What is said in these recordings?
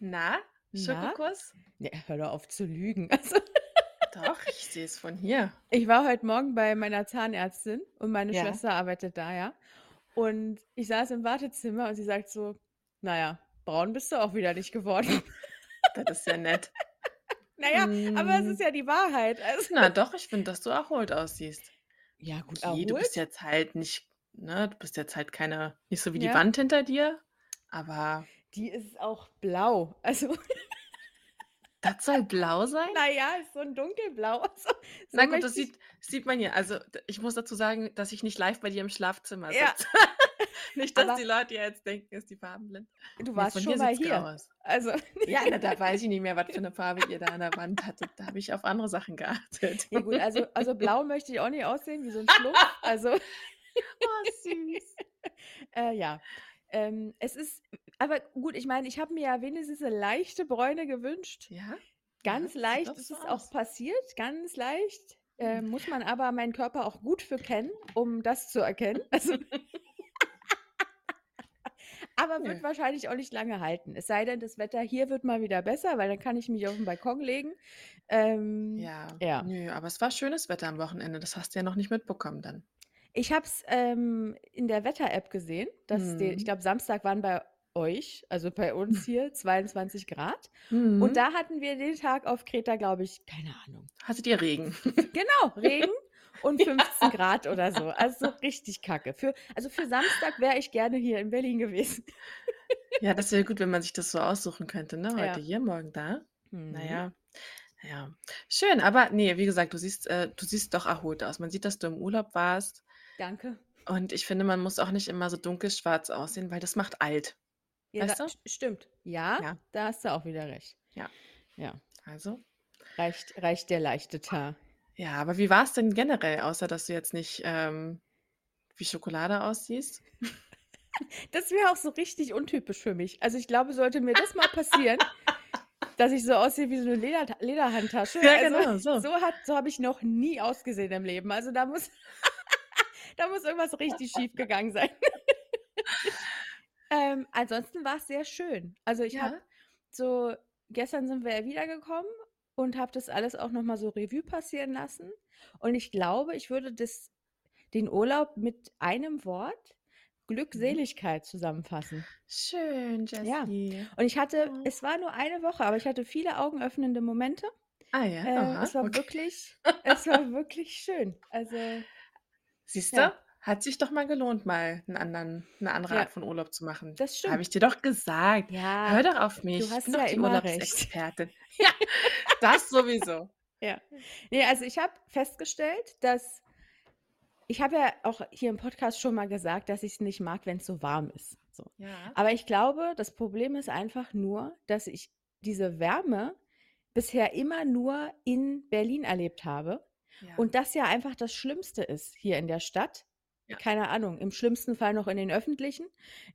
Na? Schokokuss? Ne, hör doch auf zu lügen. Also, Doch, ich sehe es von hier. ich war heute Morgen bei meiner Zahnärztin und meine Ja. Schwester arbeitet da, ja. Und ich saß im Wartezimmer und sie sagt so: „Na ja, braun bist du auch wieder nicht geworden.“ Das ist ja nett. Na ja, aber es Hm. ist ja die Wahrheit. Also Na doch, ich finde, dass du erholt aussiehst. Ja gut, Okay, du bist erholt? jetzt halt nicht ne, du bist jetzt halt keine nicht so wie die Ja. Wand hinter dir, aber Die ist auch blau. Also, das soll blau sein? na ja, ist so 'n dunkelblau. So so Na gut, das sieht sieht man hier. Also, ich muss dazu sagen, dass ich nicht live bei dir im Schlafzimmer Ja. sitze. Nicht, dass Aber die Leute jetzt denken, ist die farbenblind. du warst von schon mal hier. aus. Also Ja, na, da weiß ich nicht mehr, was für 'ne Farbe ihr da an der Wand hattet. Da habe ich auf andere Sachen geachtet. Ja gut, also also blau möchte ich auch nicht aussehen wie so 'n Schlumpf. Also Oh, süß. Äh, ja. Ähm, es ist aber gut, ich meine, ich habe mir ja wenigstens 'ne leichte Bräune gewünscht. Ja? Ja, Ganz sieht leicht ist es auch passiert, ganz leicht. Hm. Ähm, muss man aber meinen Körper auch gut für kennen, um das zu erkennen. Also aber wird Ja. wahrscheinlich auch nicht lange halten. Es sei denn, das Wetter hier wird mal wieder besser, weil dann kann ich mich auf 'n Balkon legen. Ähm, Ja, ja. nö, aber es war schönes Wetter am Wochenende. Das hast du ja noch nicht mitbekommen dann. Ich habe es, ähm, in der Wetter-App gesehen, dass de ich Mhm. glaube, Samstag waren bei euch, also bei uns hier 22 Grad. Mhm. Und da hatten wir den Tag auf Kreta, glaube ich, keine Ahnung. Hattet ihr Regen? Genau, Regen und 15 Ja. Grad oder so. Also so richtig kacke. Für also für Samstag wäre ich gerne hier in Berlin gewesen. Ja, das wäre gut, wenn man sich das so aussuchen könnte, ne? Heute Ja. hier, morgen da. Mhm. ja, ja. Schön, aber ne, wie gesagt, du siehst äh, du siehst doch erholt aus. Man sieht, dass du im Urlaub warst. Danke. Und ich finde, man muss auch nicht immer so dunkelschwarz aussehen, weil das macht alt. Ja, da Weißt du? st stimmt. Ja, Ja. da hast du auch wieder recht. Ja. Ja. Also Reicht reicht der leichte Teint. Ja, aber wie war's denn generell, außer dass du jetzt nicht, ähm, wie Schokolade aussiehst? Das wäre auch so richtig untypisch für mich. Also, ich glaube, sollte mir das mal passieren, dass ich so aussehe wie so 'ne Lederta Lederhandtasche. Ja, Also, genau, so. so hat so habe ich noch nie ausgesehen im Leben. Also, da muss da muss irgendwas richtig schiefgegangen sein. Ähm, ansonsten war's sehr schön. Also, ich habe Ja? so gestern sind wir ja wiedergekommen und habe das alles auch noch mal so Revue passieren lassen. Und ich glaube, ich würde das den Urlaub mit einem Wort Mhm. Glückseligkeit zusammenfassen. Schön, Ja. Jessie. Und ich hatte Oh. es war nur eine Woche, aber ich hatte viele augenöffnende Momente. Ah ja, Äh, aha, es war okay. wirklich es war wirklich schön. Also Siehst Ja. Hat sich doch mal gelohnt, mal 'n anderen 'ne andere Ja. Art von Urlaub zu machen. Das Habe stimmt. ich dir doch gesagt. Ja, Hör doch auf du mich. Ich hast bin doch ja die immer recht. Urlaubsexpertin. Ja, das sowieso. Ja. Ne, also, ich habe festgestellt, dass ich habe ja auch hier im Podcast schon mal gesagt, dass ich's nicht mag, wenn's so warm ist, so. Ja. Aber ich glaube, das Problem ist einfach nur, dass ich diese Wärme bisher immer nur in Berlin erlebt habe Ja. und das ja einfach das Schlimmste ist hier in der Stadt. Ja. Keine Ahnung, im schlimmsten Fall noch in den Öffentlichen.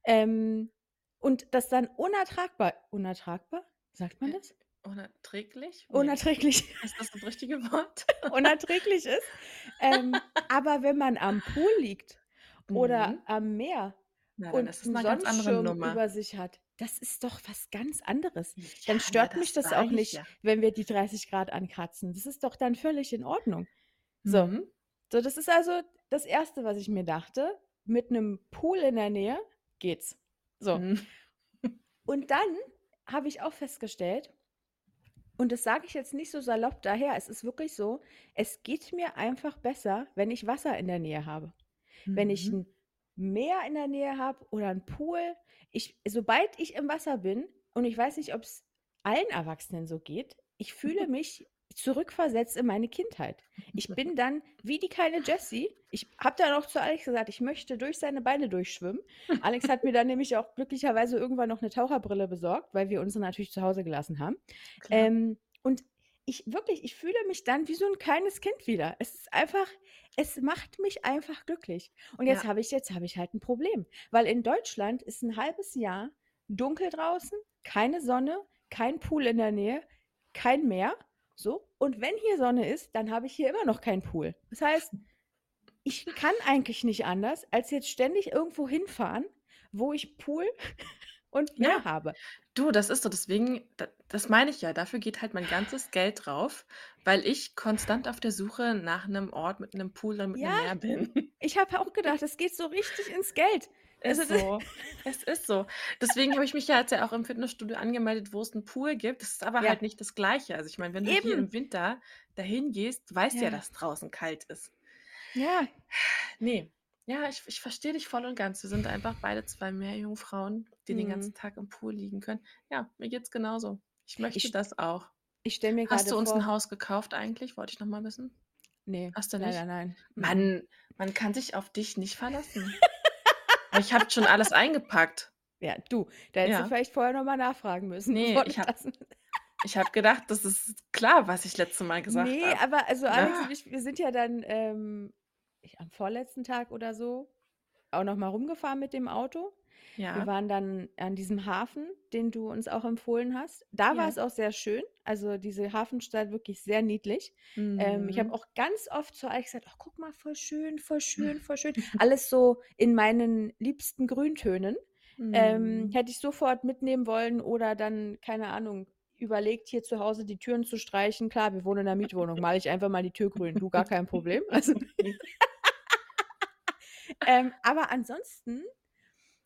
Ähm, und das dann unertragbar unertragbar? Sagt man Äh, das? unerträglich? Ne. Unerträglich Ist das das richtige Wort? unerträglich ist. Ähm, aber wenn man am Pool liegt oder Mhm. am Meer Na, und ist es 'n 'ne ganz andere Sonnenschirm über sich hat, das ist doch was ganz anderes. Ja, Dann stört mich das das auch nicht, ja. wenn wir die 30 Grad ankratzen. Das ist doch dann völlig in Ordnung. So. Mhm. So, das ist also das Erste, was ich mir dachte. Mit 'nem Pool in der Nähe geht's. So. Mhm. Und dann habe ich auch festgestellt und das sage ich jetzt nicht so salopp daher, es ist wirklich so, es geht mir einfach besser, wenn ich Wasser in der Nähe habe. Wenn ich Mhm. 'n Meer in der Nähe habe oder 'n Pool, ich sobald ich im Wasser bin und ich weiß nicht, ob's allen Erwachsenen so geht, ich fühle mich zurückversetzt in meine Kindheit. Ich bin dann wie die kleine Jessie. Ich habe dann auch zu Alex gesagt, ich möchte durch seine Beine durchschwimmen. Alex hat mir dann nämlich auch glücklicherweise irgendwann noch 'ne Taucherbrille besorgt, weil wir unsere natürlich zu Hause gelassen haben. Ähm, und ich wirklich, ich fühle mich dann wie so 'n kleines Kind wieder. Es ist einfach es macht mich einfach glücklich. Und jetzt Ja. habe ich jetzt habe ich halt 'n Problem, weil in Deutschland ist 'n halbes Jahr dunkel draußen, keine Sonne, kein Pool in der Nähe, kein Meer, so. Und wenn hier Sonne ist, dann habe ich hier immer noch keinen Pool. Das heißt, ich kann eigentlich nicht anders, als jetzt ständig irgendwo hinfahren, wo ich Pool und mehr Ja. habe. Du, das ist so, deswegen da das meine ich ja, dafür geht halt mein ganzes Geld drauf, weil ich konstant auf der Suche nach 'nem Ort mit 'nem Pool oder mit Ja, Meer bin. ich habe auch gedacht, das geht so richtig ins Geld. Ist so. Es ist so. Deswegen habe ich mich ja jetzt ja auch im Fitnessstudio angemeldet, wo es 'n Pool gibt. Das ist aber Ja. halt nicht das Gleiche. Also, ich meine, wenn du hier Eben. im Winter dahin gehst, du weißt ja, Ja. dass draußen kalt ist. Ja. Ne. Ja, ich ich verstehe dich voll und ganz. Wir sind einfach beide 2 Meerjungfrauen, die den ganzen Mhm. Tag im Pool liegen können. Ja, mir geht's genauso. Ich möchte Ich das auch. ich stelle mir Hast du uns 'n vor Haus gekauft eigentlich? Wollte ich noch mal wissen. Ne, Hast du leider nicht? nein. Mm-mm. Mann, man kann sich auf dich nicht verlassen. Aber ich habe schon alles eingepackt. Ja, du, da hättest du Ja. vielleicht vorher noch mal nachfragen müssen, Ne, du ich habe ich habe gedacht, das ist klar, was ich letzte Mal gesagt habe. aber also Alex Ah. und ich, wir sind ja dann, ähm, ich am vorletzten Tag oder so auch noch mal rumgefahren mit dem Auto. Wir Ja. waren dann an diesem Hafen, den du uns auch empfohlen hast. Da war Ja. es auch sehr schön. Also, diese Hafenstadt wirklich sehr niedlich. Ähm, ich habe Mhm. auch ganz oft zu Alex gesagt: „Oh, guck mal, voll schön, voll schön, voll schön.“ Alles so in meinen liebsten Grüntönen. Ähm, Mhm. hätte ich sofort mitnehmen wollen oder dann, keine Ahnung, überlegt, hier zu Hause die Türen zu streichen. Klar, wir wohnen in 'ner Mietwohnung, male ich einfach mal die Tür grün. Du, gar kein Problem. Also Ähm, aber ansonsten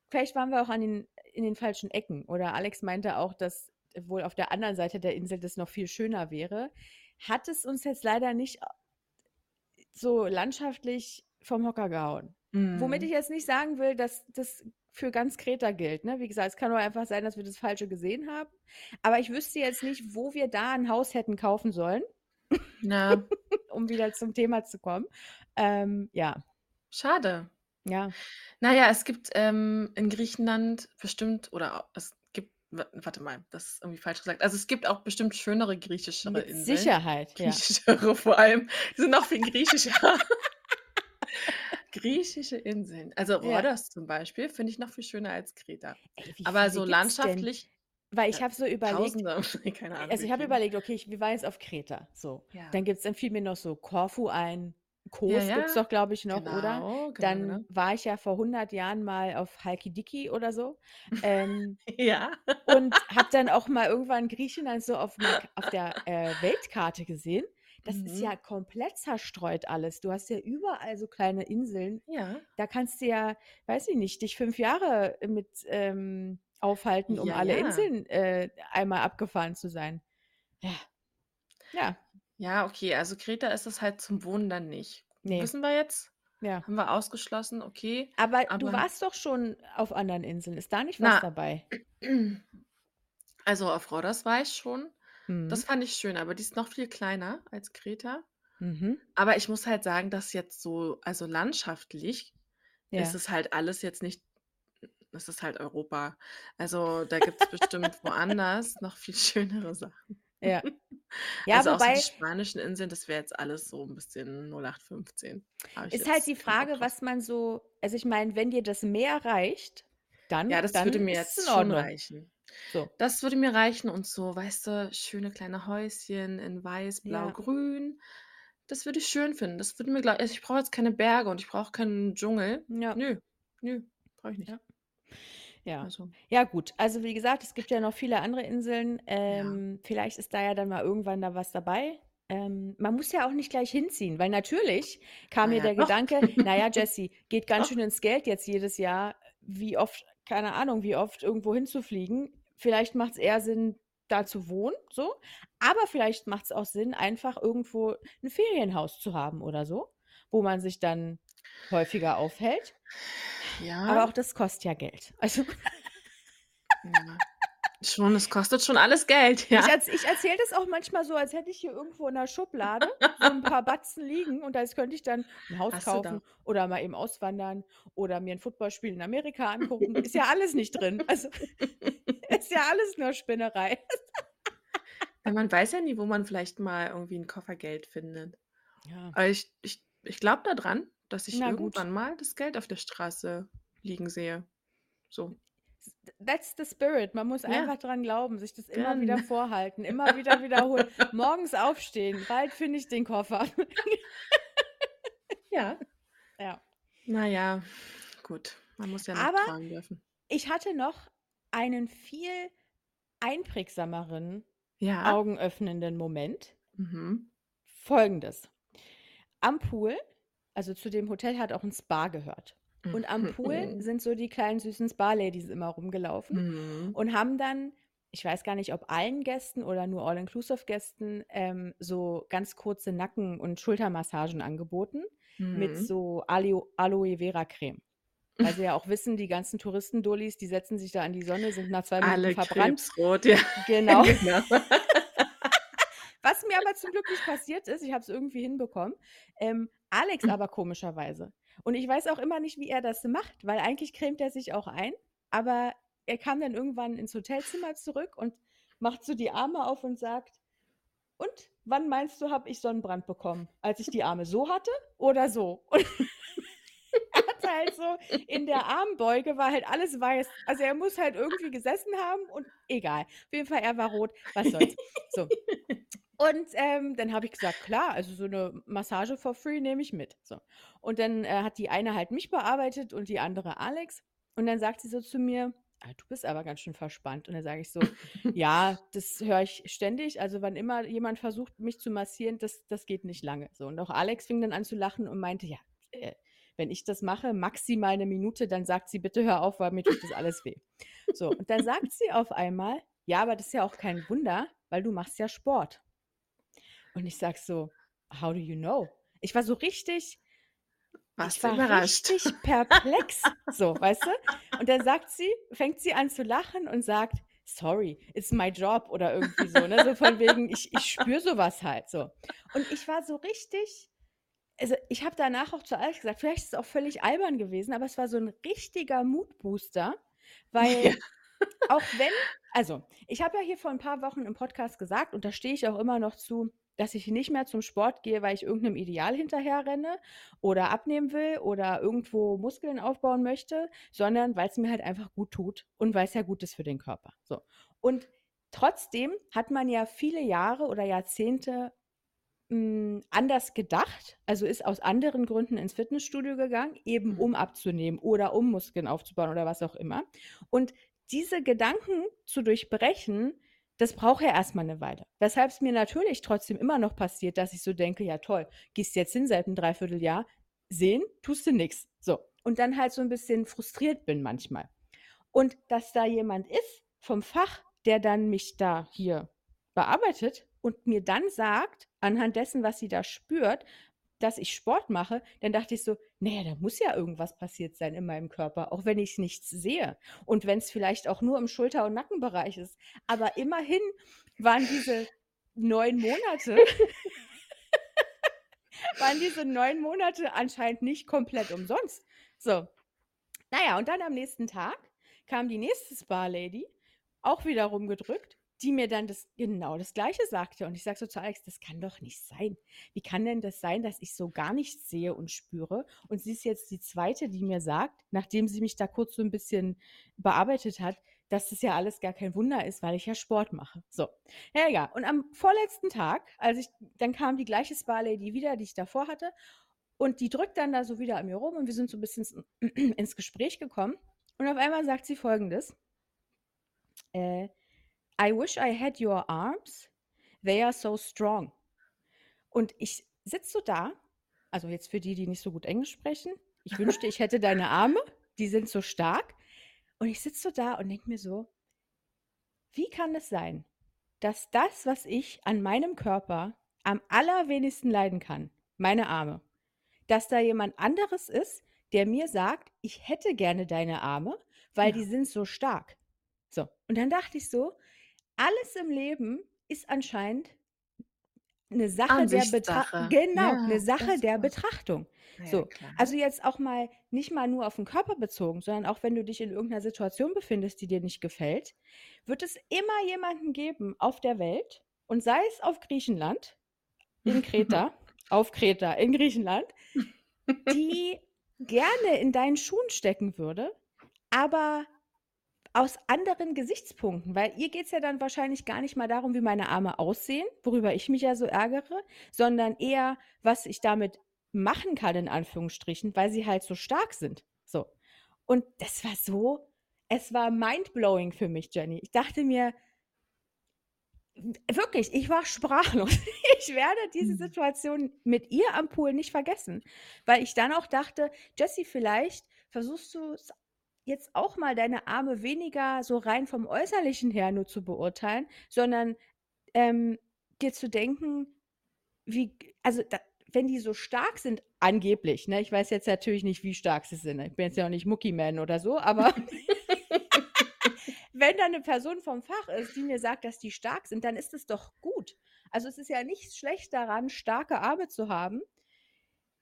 vielleicht waren wir auch an den in den falschen Ecken oder Alex meinte auch, dass wohl auf der anderen Seite der Insel das noch viel schöner wäre. Hat es uns jetzt leider nicht a so landschaftlich vom Hocker gehauen. Womit ich Mhm. jetzt nicht sagen will, dass das für ganz Kreta gilt, ne? Wie gesagt, es kann auch einfach sein, dass wir das Falsche gesehen haben. Aber ich wüsste jetzt nicht, wo wir da 'n Haus hätten kaufen sollen, Ja. um wieder zum Thema zu kommen. Ähm, ja. Schade. Ja. Na ja, es gibt, ähm, in Griechenland bestimmt oder es gibt wa warte mal, das ist irgendwie falsch gesagt. Also, es gibt auch bestimmt schönere griechischere Mit Inseln. Sicherheit, ja. Griechischere vor allem. Die sind noch viel griechischer. Griechische Inseln. Also, Ja. Rhodos zum Beispiel finde ich noch viel schöner als Kreta. Ey, wie Aber viele so gibt's denn? landschaftlich Weil ich ja, habe so überlegt Tausende, keine Ahnung also, wie ich habe viele. überlegt, okay, ich wir waren jetzt auf Kreta, so. Ja. Dann gibt's dann fiel mir noch so Korfu ein. Ja, Kos gibt's ja. doch, glaube ich, noch, oder? Genau, genau, Dann genau. war ich ja vor 100 Jahren mal auf Halkidiki oder so. Ähm, Ja. und habe dann auch mal irgendwann Griechenland so auf auf der, äh, Weltkarte gesehen. Das ist ja Mhm. komplett zerstreut alles. Du hast ja überall so kleine Inseln. Ja. Da kannst du ja, weiß ich nicht, dich 5 Jahre mit, ähm, aufhalten, um Ja, alle ja. Inseln, äh, einmal abgefahren zu sein. Ja. Ja. Ja, okay, also Kreta ist es halt zum Wohnen dann nicht. Ne. Wissen wir jetzt. Ja. Haben wir ausgeschlossen, okay. Aber du Aber warst doch schon auf anderen Inseln. Ist da nicht was Na dabei? Also, auf Rhodos war ich schon. Das Mhm. fand ich schön, aber die ist noch viel kleiner als Kreta. Mhm. Aber ich muss halt sagen, dass jetzt so also, landschaftlich ist Ja. es halt alles jetzt nicht es ist halt Europa. Also, da gibt's bestimmt woanders noch viel schönere Sachen. Ja. Ja, Also, auch so die wobei spanischen Inseln, das wäre jetzt alles so 'n bisschen 0815. Habe ich ist halt jetzt die Frage, drauf. was man so also, ich meine, wenn dir das Meer reicht, dann Ja, das dann würde mir jetzt schon reichen. So. Das würde mir reichen und so, weißt du, schöne kleine Häuschen in weiß, blau, Ja. grün. Das würde ich schön finden. Das würde mir gla also, ich brauche jetzt keine Berge und ich brauche keinen Dschungel. Ja. Nö, nö, brauche ich nicht. Ja. Ja. Also Ja gut, also, wie gesagt, es gibt ja noch viele andere Inseln. Ja. Ähm, vielleicht ist da ja dann mal irgendwann da was dabei. Ähm, man muss ja auch nicht gleich hinziehen, weil natürlich kam Na mir ja, der doch. Gedanke: „Na ja, Jessie, geht ganz Doch. schön ins Geld jetzt jedes Jahr, wie oft keine Ahnung, wie oft irgendwo hinzufliegen. Vielleicht macht's eher Sinn, da zu wohnen, so. Aber vielleicht macht's auch Sinn, einfach irgendwo 'n Ferienhaus zu haben oder so, wo man sich dann häufiger aufhält. Aber Ja. auch das kostet ja Geld. Also Ja. Schon, es kostet schon alles Geld, Ich ja. erz ich erzähle das auch manchmal so, als hätte ich hier irgendwo in der Schublade so 'n paar Batzen liegen und als könnte ich dann 'n Haus Hast kaufen oder mal eben auswandern oder mir 'n Footballspiel in Amerika angucken. Ist ja alles nicht drin. Also, ist ja alles nur Spinnerei. Ja, man weiß ja nie, wo man vielleicht mal irgendwie 'n Koffer Geld findet. Ja. Aber ich ich ich glaube da dran, dass ich Na gut. irgendwann mal das Geld auf der Straße liegen sehe. So. That's the spirit. Man muss Ja. einfach dran glauben, sich das immer wieder Gen vorhalten, immer wieder wiederholen. Morgens aufstehen, bald finde ich den Koffer. Ja. Ja. Na ja, gut. Man muss ja noch Aber träumen dürfen. ich hatte noch einen viel einprägsameren, Ja. augenöffnenden Moment. Mhm. Folgendes: Am Pool also zu dem Hotel hat auch 'n Spa gehört. Und am Pool sind so die kleinen süßen Spa-Ladies immer rumgelaufen Mhm. und haben dann ich weiß gar nicht, ob allen Gästen oder nur All-Inclusive-Gästen, ähm, so ganz kurze Nacken und Schultermassagen angeboten mit Mhm. so Aleo Aloe-Vera-Creme. Weil sie ja auch wissen, die ganzen Touristen-Dullis, die setzen sich da in die Sonne, sind nach 2 Minuten Alle verbrannt. krebsrot, ja. Genau. Genau. Was mir aber zum Glück nicht passiert ist, ich habe es irgendwie hinbekommen, ähm, Alex aber komischerweise. Und ich weiß auch immer nicht, wie er das macht, weil eigentlich cremt er sich auch ein, aber er kam dann irgendwann ins Hotelzimmer zurück und macht so die Arme auf und sagt: „Und, wann meinst du, habe ich Sonnenbrand bekommen? Als ich die Arme so hatte oder so?“ Und halt so in der Armbeuge war halt alles weiß. Also, er muss halt irgendwie gesessen haben und egal. Auf jeden Fall, er war rot, was soll's. So. Und, ähm, dann habe ich gesagt: „Klar, also so 'ne Massage for free nehme ich mit“, so. Und dann, äh, hat die eine halt mich bearbeitet und die andere Alex. Und dann sagt sie so zu mir: „Ah, du bist aber ganz schön verspannt.“ Und dann sage ich so: „Ja, das höre ich ständig. Also, wann immer jemand versucht, mich zu massieren, das das geht nicht lange“, so. Und auch Alex fing dann an zu lachen und meinte: „Ja, äh, wenn ich das mache, maximal 'ne Minute, dann sagt sie: „Bitte hör auf, weil mir tut das alles weh.“ So, und dann sagt sie auf einmal: „Ja, aber das ist ja auch kein Wunder, weil du machst ja Sport.“ Und ich sage so: „How do you know?“ Ich war so richtig Warst ich war überrascht? richtig perplex, so, weißt du? Und dann sagt sie fängt sie an zu lachen und sagt: „Sorry, it's my job“ oder irgendwie so, ne? So von wegen, ich ich spüre so was halt, so. Und ich war so richtig also, ich habe danach auch zu Alex gesagt, vielleicht ist es auch völlig albern gewesen, aber es war so 'n richtiger Mood-Booster, weil Ja. auch wenn also, ich habe ja hier vor 'n paar Wochen im Podcast gesagt und da stehe ich auch immer noch zu, dass ich nicht mehr zum Sport gehe, weil ich irgend 'nem Ideal hinterherrenne oder abnehmen will oder irgendwo Muskeln aufbauen möchte, sondern weil's mir halt einfach gut tut und weil's ja gut ist für den Körper, so. Und trotzdem hat man ja viele Jahre oder Jahrzehnte, hm, anders gedacht, also ist aus anderen Gründen ins Fitnessstudio gegangen, eben Mhm. um abzunehmen oder um Muskeln aufzubauen oder was auch immer. Und diese Gedanken zu durchbrechen, das braucht ja erst mal 'ne Weile. Weshalb's mir natürlich trotzdem immer noch passiert, dass ich so denke: „Ja toll, gehst jetzt hin seit 'n 3/4 Jahr, sehen tust du nix.“ So. Und dann halt so 'n bisschen frustriert bin manchmal. Und dass da jemand ist vom Fach, der dann mich da hier bearbeitet und mir dann sagt, anhand dessen, was sie da spürt, dass ich Sport mache, dann dachte ich so: „Na ja, da muss ja irgendwas passiert sein in meinem Körper, auch wenn ich nichts sehe und wenn's vielleicht auch nur im Schulter und Nackenbereich ist.“ Aber immerhin waren diese 9 Monate waren diese 9 Monate anscheinend nicht komplett umsonst. So. Na ja, und dann am nächsten Tag kam die nächste Spa-Lady, auch wieder rumgedrückt, die mir dann das genau das Gleiche sagte. Und ich sage so zu Alex: „Das kann doch nicht sein. Wie kann denn das sein, dass ich so gar nichts sehe und spüre?“ Und sie ist jetzt die 2., die mir sagt, nachdem sie mich da kurz so 'n bisschen bearbeitet hat, dass das ja alles gar kein Wunder ist, weil ich ja Sport mache. So. Na ja, und am vorletzten Tag, als ich dann kam die gleiche Spa-Lady wieder, die ich davor hatte, und die drückt dann da so wieder an mir rum und wir sind so 'n bisschen ins ins Gespräch gekommen. Und auf einmal sagt sie Folgendes äh: „I wish I had your arms. They are so strong.“ Und ich sitze so da also jetzt für die, die nicht so gut Englisch sprechen. Ich wünschte, ich hätte deine Arme, die sind so stark. Und ich sitze so da und denke mir so: „Wie kann es sein, dass das, was ich an meinem Körper am allerwenigsten leiden kann, meine Arme dass da jemand anderes ist, der mir sagt: „Ich hätte gerne deine Arme, weil die Ja. sind so stark.“ So. Und dann dachte ich so: „Alles im Leben ist anscheinend 'ne Sache der Betra“ Ansichtssache. genau, Ja, 'ne Sache der war's. Betrachtung. Ja, So. klar. Also jetzt auch mal nicht mal nur auf 'n Körper bezogen, sondern auch wenn du dich in irgend 'ner Situation befindest, die dir nicht gefällt, wird es immer jemanden geben auf der Welt und sei es auf Griechenland, in Kreta auf Kreta in Griechenland, die gerne in deinen Schuhen stecken würde, aber aus anderen Gesichtspunkten, weil ihr geht's ja dann wahrscheinlich gar nicht mal darum, wie meine Arme aussehen, worüber ich mich ja so ärgere, sondern eher, was ich damit machen kann in Anführungsstrichen, weil sie halt so stark sind. So. Und das war so es war mindblowing für mich, Jenny. Ich dachte mir wirklich, ich war sprachlos. Ich werde diese Mhm. Situation mit ihr am Pool nicht vergessen, weil ich dann auch dachte: „Jessie, vielleicht versuchst du's jetzt auch mal, deine Arme weniger so rein vom Äußerlichen her nur zu beurteilen, sondern, ähm, dir zu denken, wie also, da wenn die so stark sind angeblich, ne? Ich weiß jetzt natürlich nicht, wie stark sie sind. Ich bin jetzt ja auch nicht Mucky Man oder so, aber wenn da 'ne Person vom Fach ist, die mir sagt, dass die stark sind, dann ist es doch gut. Also, es ist ja nichts schlecht daran, starke Arme zu haben.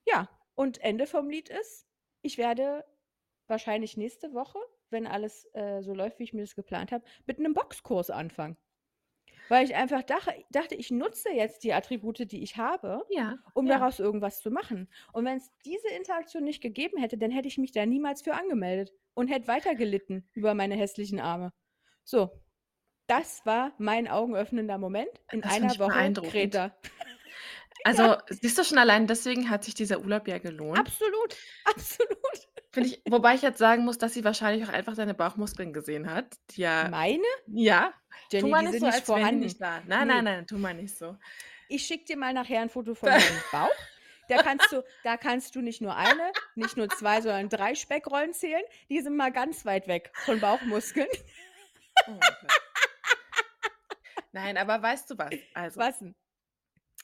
Ja, und Ende vom Lied ist, ich werde wahrscheinlich nächste Woche, wenn alles, äh, so läuft, wie ich mir das geplant habe, mit 'nem Boxkurs anfangen. Weil ich einfach dache dachte, ich nutze jetzt die Attribute, die ich habe, Ja, um ja. daraus irgendwas zu machen. Und wenn's diese Interaktion nicht gegeben hätte, dann hätte ich mich da niemals für angemeldet und hätte weiter gelitten über meine hässlichen Arme. So, das war mein augenöffnender Moment in Das einer Woche. Kreta. Also, Ja. siehst du, schon allein deswegen hat sich dieser Urlaub ja gelohnt. Absolut, absolut. Finde ich wobei ich jetzt sagen muss, dass sie wahrscheinlich auch einfach deine Bauchmuskeln gesehen hat, die ja Meine? ja, tu Jenny, mal die nicht sind so, nicht als wären die vorhanden. nicht da. Nein, Ne. nein, nein, tu mal nicht so. Ich schicke dir mal nachher 'n Foto von meinem Bauch. Da kannst du da kannst du nicht nur eine, nicht nur 2, sondern 3 Speckrollen zählen. Die sind mal ganz weit weg von Bauchmuskeln. Oh mein Gott. Nein, aber weißt du was? Also Was 'n?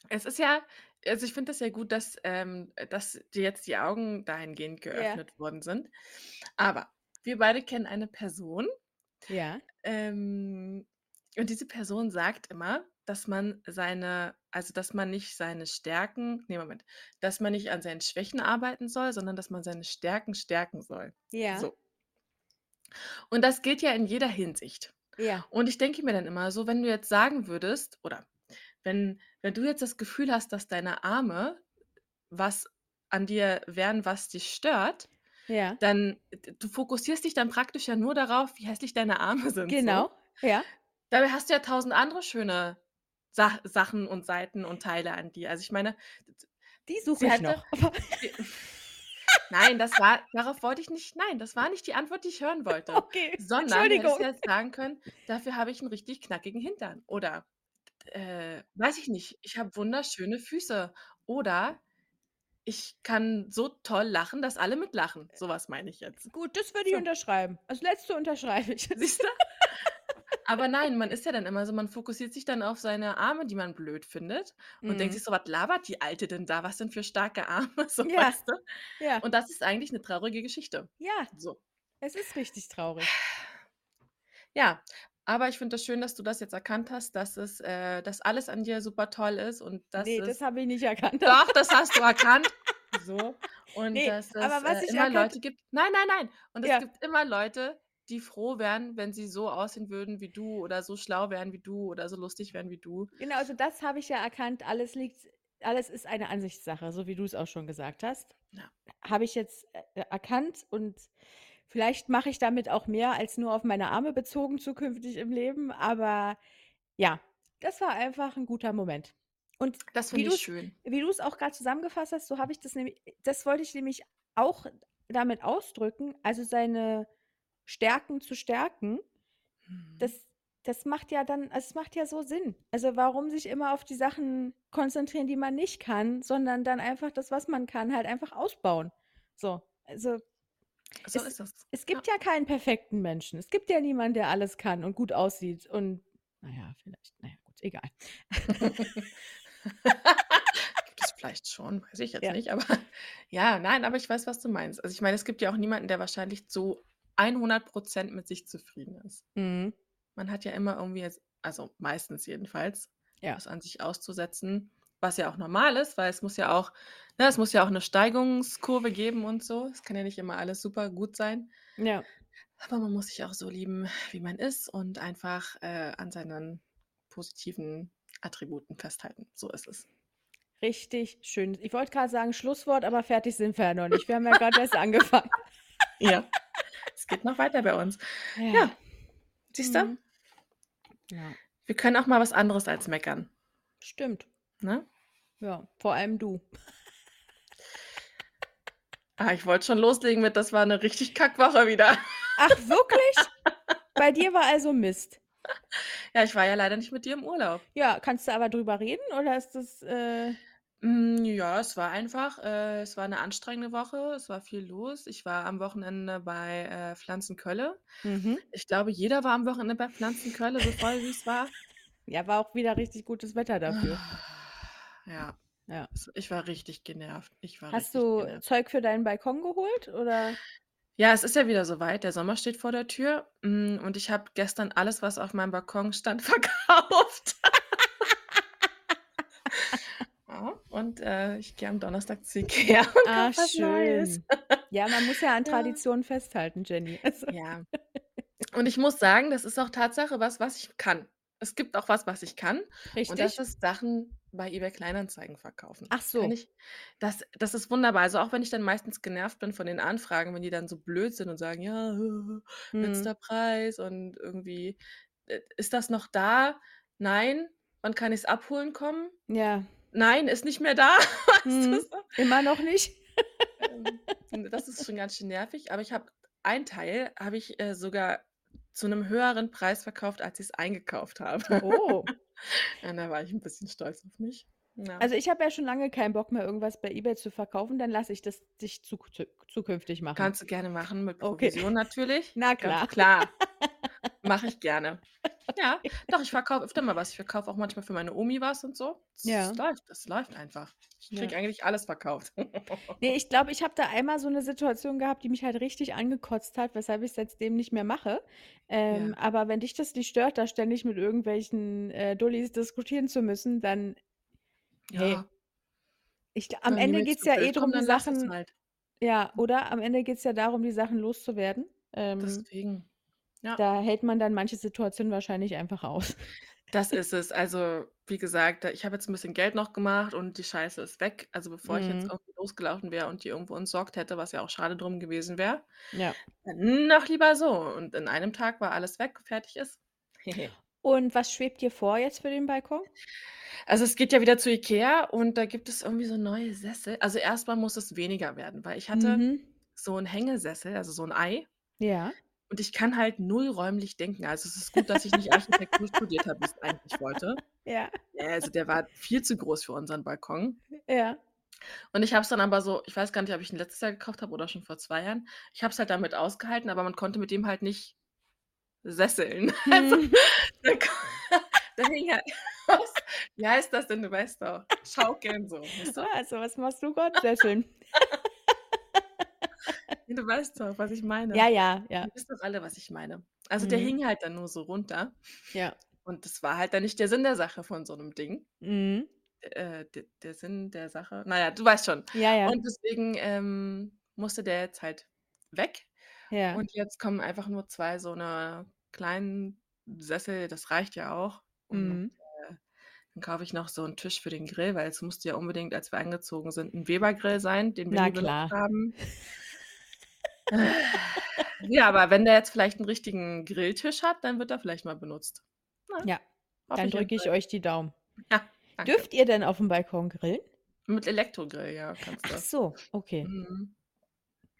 Es ist ja also, ich finde das ja gut, dass, ähm dass dir jetzt die Augen dahingehend Ja. geöffnet worden sind. Aber wir beide kennen eine Person Ja. ähm, und diese Person sagt immer, dass man seine also, dass man nicht seine Stärken ne, Moment, dass man nicht an seinen Schwächen arbeiten soll, sondern dass man seine Stärken stärken soll. Ja. So. Und das gilt ja in jeder Hinsicht. Ja. Und ich denke mir dann immer so, wenn du jetzt sagen würdest oder wenn wenn du jetzt das Gefühl hast, dass deine Arme was an dir wären, was dich stört, Ja. dann du fokussierst dich dann praktisch ja nur darauf, wie hässlich deine Arme sind Genau, so. ja. Dabei hast du ja 1.000 andere schöne Sach Sachen und Seiten und Teile an dir. Also, ich meine, Die suche ich hätte noch. nein, das war darauf wollte ich nicht nein, das war nicht die Antwort, die ich hören wollte, Okay, sondern Entschuldigung. ja jetzt sagen können: „Dafür habe ich 'n richtig knackigen Hintern“ oder, äh, weiß ich nicht: „Ich habe wunderschöne Füße“ oder „Ich kann so toll lachen, dass alle mitlachen.“ So was meine ich jetzt. Gut, das würde ich So. unterschreiben. Das Letzte unterschreibe ich. Siehst du? Aber nein, man ist ja dann immer so man fokussiert sich dann auf seine Arme, die man blöd findet und denkt Mhm. sich so: „Was labert die Alte denn da? Was denn für starke Arme?“ So, Ja. weißt du? Ja. Und das ist eigentlich 'ne traurige Geschichte. Ja. So. Es ist richtig traurig. Ja, aber ich finde das schön, dass du das jetzt erkannt hast, dass es äh, dass alles an dir super toll ist und Ne, es das habe ich nicht erkannt. Doch, das hast du erkannt. So. Und Ne, dass es, aber was äh, ich immer erkannt Leute gibt nein, nein, nein. Und es Ja. gibt immer Leute, die froh wären, wenn sie so aussehen würden wie du oder so schlau wären wie du oder so lustig wären wie du. Genau, also, das habe ich ja erkannt. Alles liegt alles ist eine Ansichtssache, so wie du's auch schon gesagt hast. Ja. Habe ich jetzt, äh, erkannt und vielleicht mache ich damit auch mehr als nur auf meine Arme bezogen zukünftig im Leben, aber ja, das war einfach 'n guter Moment. Und Das wie finde ich schön. wie du's auch grad zusammengefasst hast, so habe ich das nämlich das wollte ich nämlich auch damit ausdrücken, also, seine Stärken zu stärken. Mhm. Das das macht ja dann es macht ja so Sinn. Also, warum sich immer auf die Sachen konzentrieren, die man nicht kann, sondern dann einfach das, was man kann, halt einfach ausbauen. So, also So es ist es. es Ja. gibt ja keinen perfekten Menschen. Es gibt ja niemanden, der alles kann und gut aussieht und na ja, vielleicht na ja, gut, egal. Gibt es vielleicht schon, weiß ich jetzt Ja. nicht, aber ja, nein, aber ich weiß, was du meinst. Also, ich meine, es gibt ja auch niemanden, der wahrscheinlich zu 100 % mit sich zufrieden ist. Mhm. Man hat ja immer irgendwie jetzt also, meistens jedenfalls, Ja. was an sich auszusetzen, was ja auch normal ist, weil es muss ja auch ne, es muss ja auch 'ne Steigungskurve geben und so. Es kann ja nicht immer alles super gut sein. Ja. Aber man muss sich auch so lieben, wie man ist und einfach, äh, an seinen positiven Attributen festhalten. So ist es. Richtig schön. Ich wollte grad sagen Schlusswort, aber fertig sind wir ja noch nicht. Wir haben ja grad erst angefangen. Ja. Es geht noch weiter bei uns. Ja. Ja. Siehst du? Mhm. Ja. Wir können auch mal was anderes als meckern, Stimmt. Ne? Ja, vor allem du. Ah, ich wollte schon loslegen mit: „Das war 'ne richtig Kackwoche wieder.“ Ach, wirklich? Bei dir war also Mist. Ja, ich war ja leider nicht mit dir im Urlaub. Ja, kannst du aber drüber reden oder ist das, äh Hm, ja, es war einfach äh, es war 'ne anstrengende Woche, es war viel los. Ich war am Wochenende bei, äh, Pflanzenkölle. Mhm. Ich glaube, jeder war am Wochenende bei Pflanzenkölle, so voll wie's war. Ja, war auch wieder richtig gutes Wetter dafür. Ja, Ja. also, ich war richtig genervt. Ich war Hast richtig du genervt. Zeug für deinen Balkon geholt, oder? Ja, es ist ja wieder so weit. Der Sommer steht vor der Tür, hm, und ich habe gestern alles, was auf meinem Balkon stand, verkauft. Ja, und, äh, ich gehe am Donnerstag zu IKEA und Ah, was Neues. schön. Ja, man muss ja an Ja. Traditionen festhalten, Jenny. Also Ja. Und ich muss sagen, das ist auch Tatsache was, was ich kann. Es gibt auch was, was ich kann, und das Richtig. ist Sachen bei eBay Kleinanzeigen verkaufen. Ach Kann so. ich das das ist wunderbar. Also, auch wenn ich dann meistens genervt bin von den Anfragen, wenn die dann so blöd sind und sagen: „Ja, Mhm. letzter Preis und irgendwie, äh, ist das noch da? Nein. Wann kann ich's abholen kommen? Ja. Nein, ist nicht mehr da.“ Weißt du Mhm. so? Immer noch nicht? Ähm, das ist schon ganz schön nervig, aber ich habe ein Teil habe ich, äh, sogar zu 'nem höheren Preis verkauft, als ich's eingekauft habe. Oh. Ja, da war ich 'n bisschen stolz auf mich. Ja. Also, ich habe ja schon lange keinen Bock mehr, irgendwas bei eBay zu verkaufen, dann lasse ich das dich zuk zü zukünftig machen. Kannst du gerne machen mit Okay. Provision natürlich. Na Ganz klar. Mache ich gerne. Ja, doch, ich verkaufe öfter mal was. Ich verkaufe auch manchmal für meine Omi was und so. Das Ja. läuft das läuft einfach. Ich kriege Ja. eigentlich alles verkauft. Ne, ich glaube, ich habe da einmal so 'ne Situation gehabt, die mich halt richtig angekotzt hat, weshalb ich's seitdem nicht mehr mache. Ja. Ähm, aber wenn dich das nicht stört, da ständig mit irgendwelchen, äh, Dullis diskutieren zu müssen, dann hey Ja. ich am die Ende geht's zu ja eh kommen, die dann Sachen halt. ja, oder? Am Ende geht's ja darum, die Sachen loszuwerden. Ähm Deswegen. Ja. da hält man dann manche Situationen wahrscheinlich einfach aus. Das ist es. Also, wie gesagt, ich habe jetzt 'n bisschen Geld noch gemacht und die Scheiße ist weg. Also, bevor ich jetzt Mhm. irgendwie losgelaufen wäre und die irgendwo entsorgt hätte, was ja auch schade drum gewesen wäre, Ja. dann noch lieber so. Und in einem Tag war alles weg, fertig ist. Und was schwebt dir vor jetzt für den Balkon? Also, es geht ja wieder zu IKEA und da gibt es irgendwie so neue Sessel. Also, erst mal muss es weniger werden, weil ich hatte Mhm. so 'n Hängesessel, also, so 'n Ei Ja. Und ich kann halt null räumlich denken. Also, es ist gut, dass ich nicht Architektur studiert habe, wie ich's eigentlich wollte. Ja. Also, der war viel zu groß für unseren Balkon. Ja. Und ich habe es dann aber so ich weiß gar nicht, ob ich ihn letztes Jahr gekauft habe oder schon vor 2 Jahren. Ich habe es halt damit ausgehalten, aber man konnte mit dem halt nicht sesseln. Also, Mhm. der hing halt aus wie heißt das denn? Du weißt doch, schaukeln so, weißt du? Also, was machst du grad? Sesseln. Ja, du weißt doch, was ich Ja, meine. ja, ja. Ihr wisst doch alle, was ich meine. Also, der Mhm. hing halt dann nur so runter Ja. und das war halt dann nicht der Sinn der Sache von so 'nem Ding. Mhm. Äh, d der Sinn der Sache na ja, du weißt schon. Ja, ja. Und deswegen, ähm, musste der jetzt halt weg Ja. und jetzt kommen einfach nur 2 so 'ne kleinen Sessel, das reicht ja auch. Und, Mhm. äh, dann kaufe ich noch so 'n Tisch für den Grill, weil es musste ja unbedingt, als wir eingezogen sind, 'n Weber-Grill sein, den wir Na klar. haben. Ja, aber wenn der jetzt vielleicht 'n richtigen Grilltisch hat, dann wird er vielleicht mal benutzt. Ne? Ja, dann drücke ich euch die Daumen. Ja, danke. Dürft ihr denn aufm Balkon grillen? Mit Elektrogrill, ja, kannst Ach du. so, okay. Mhm.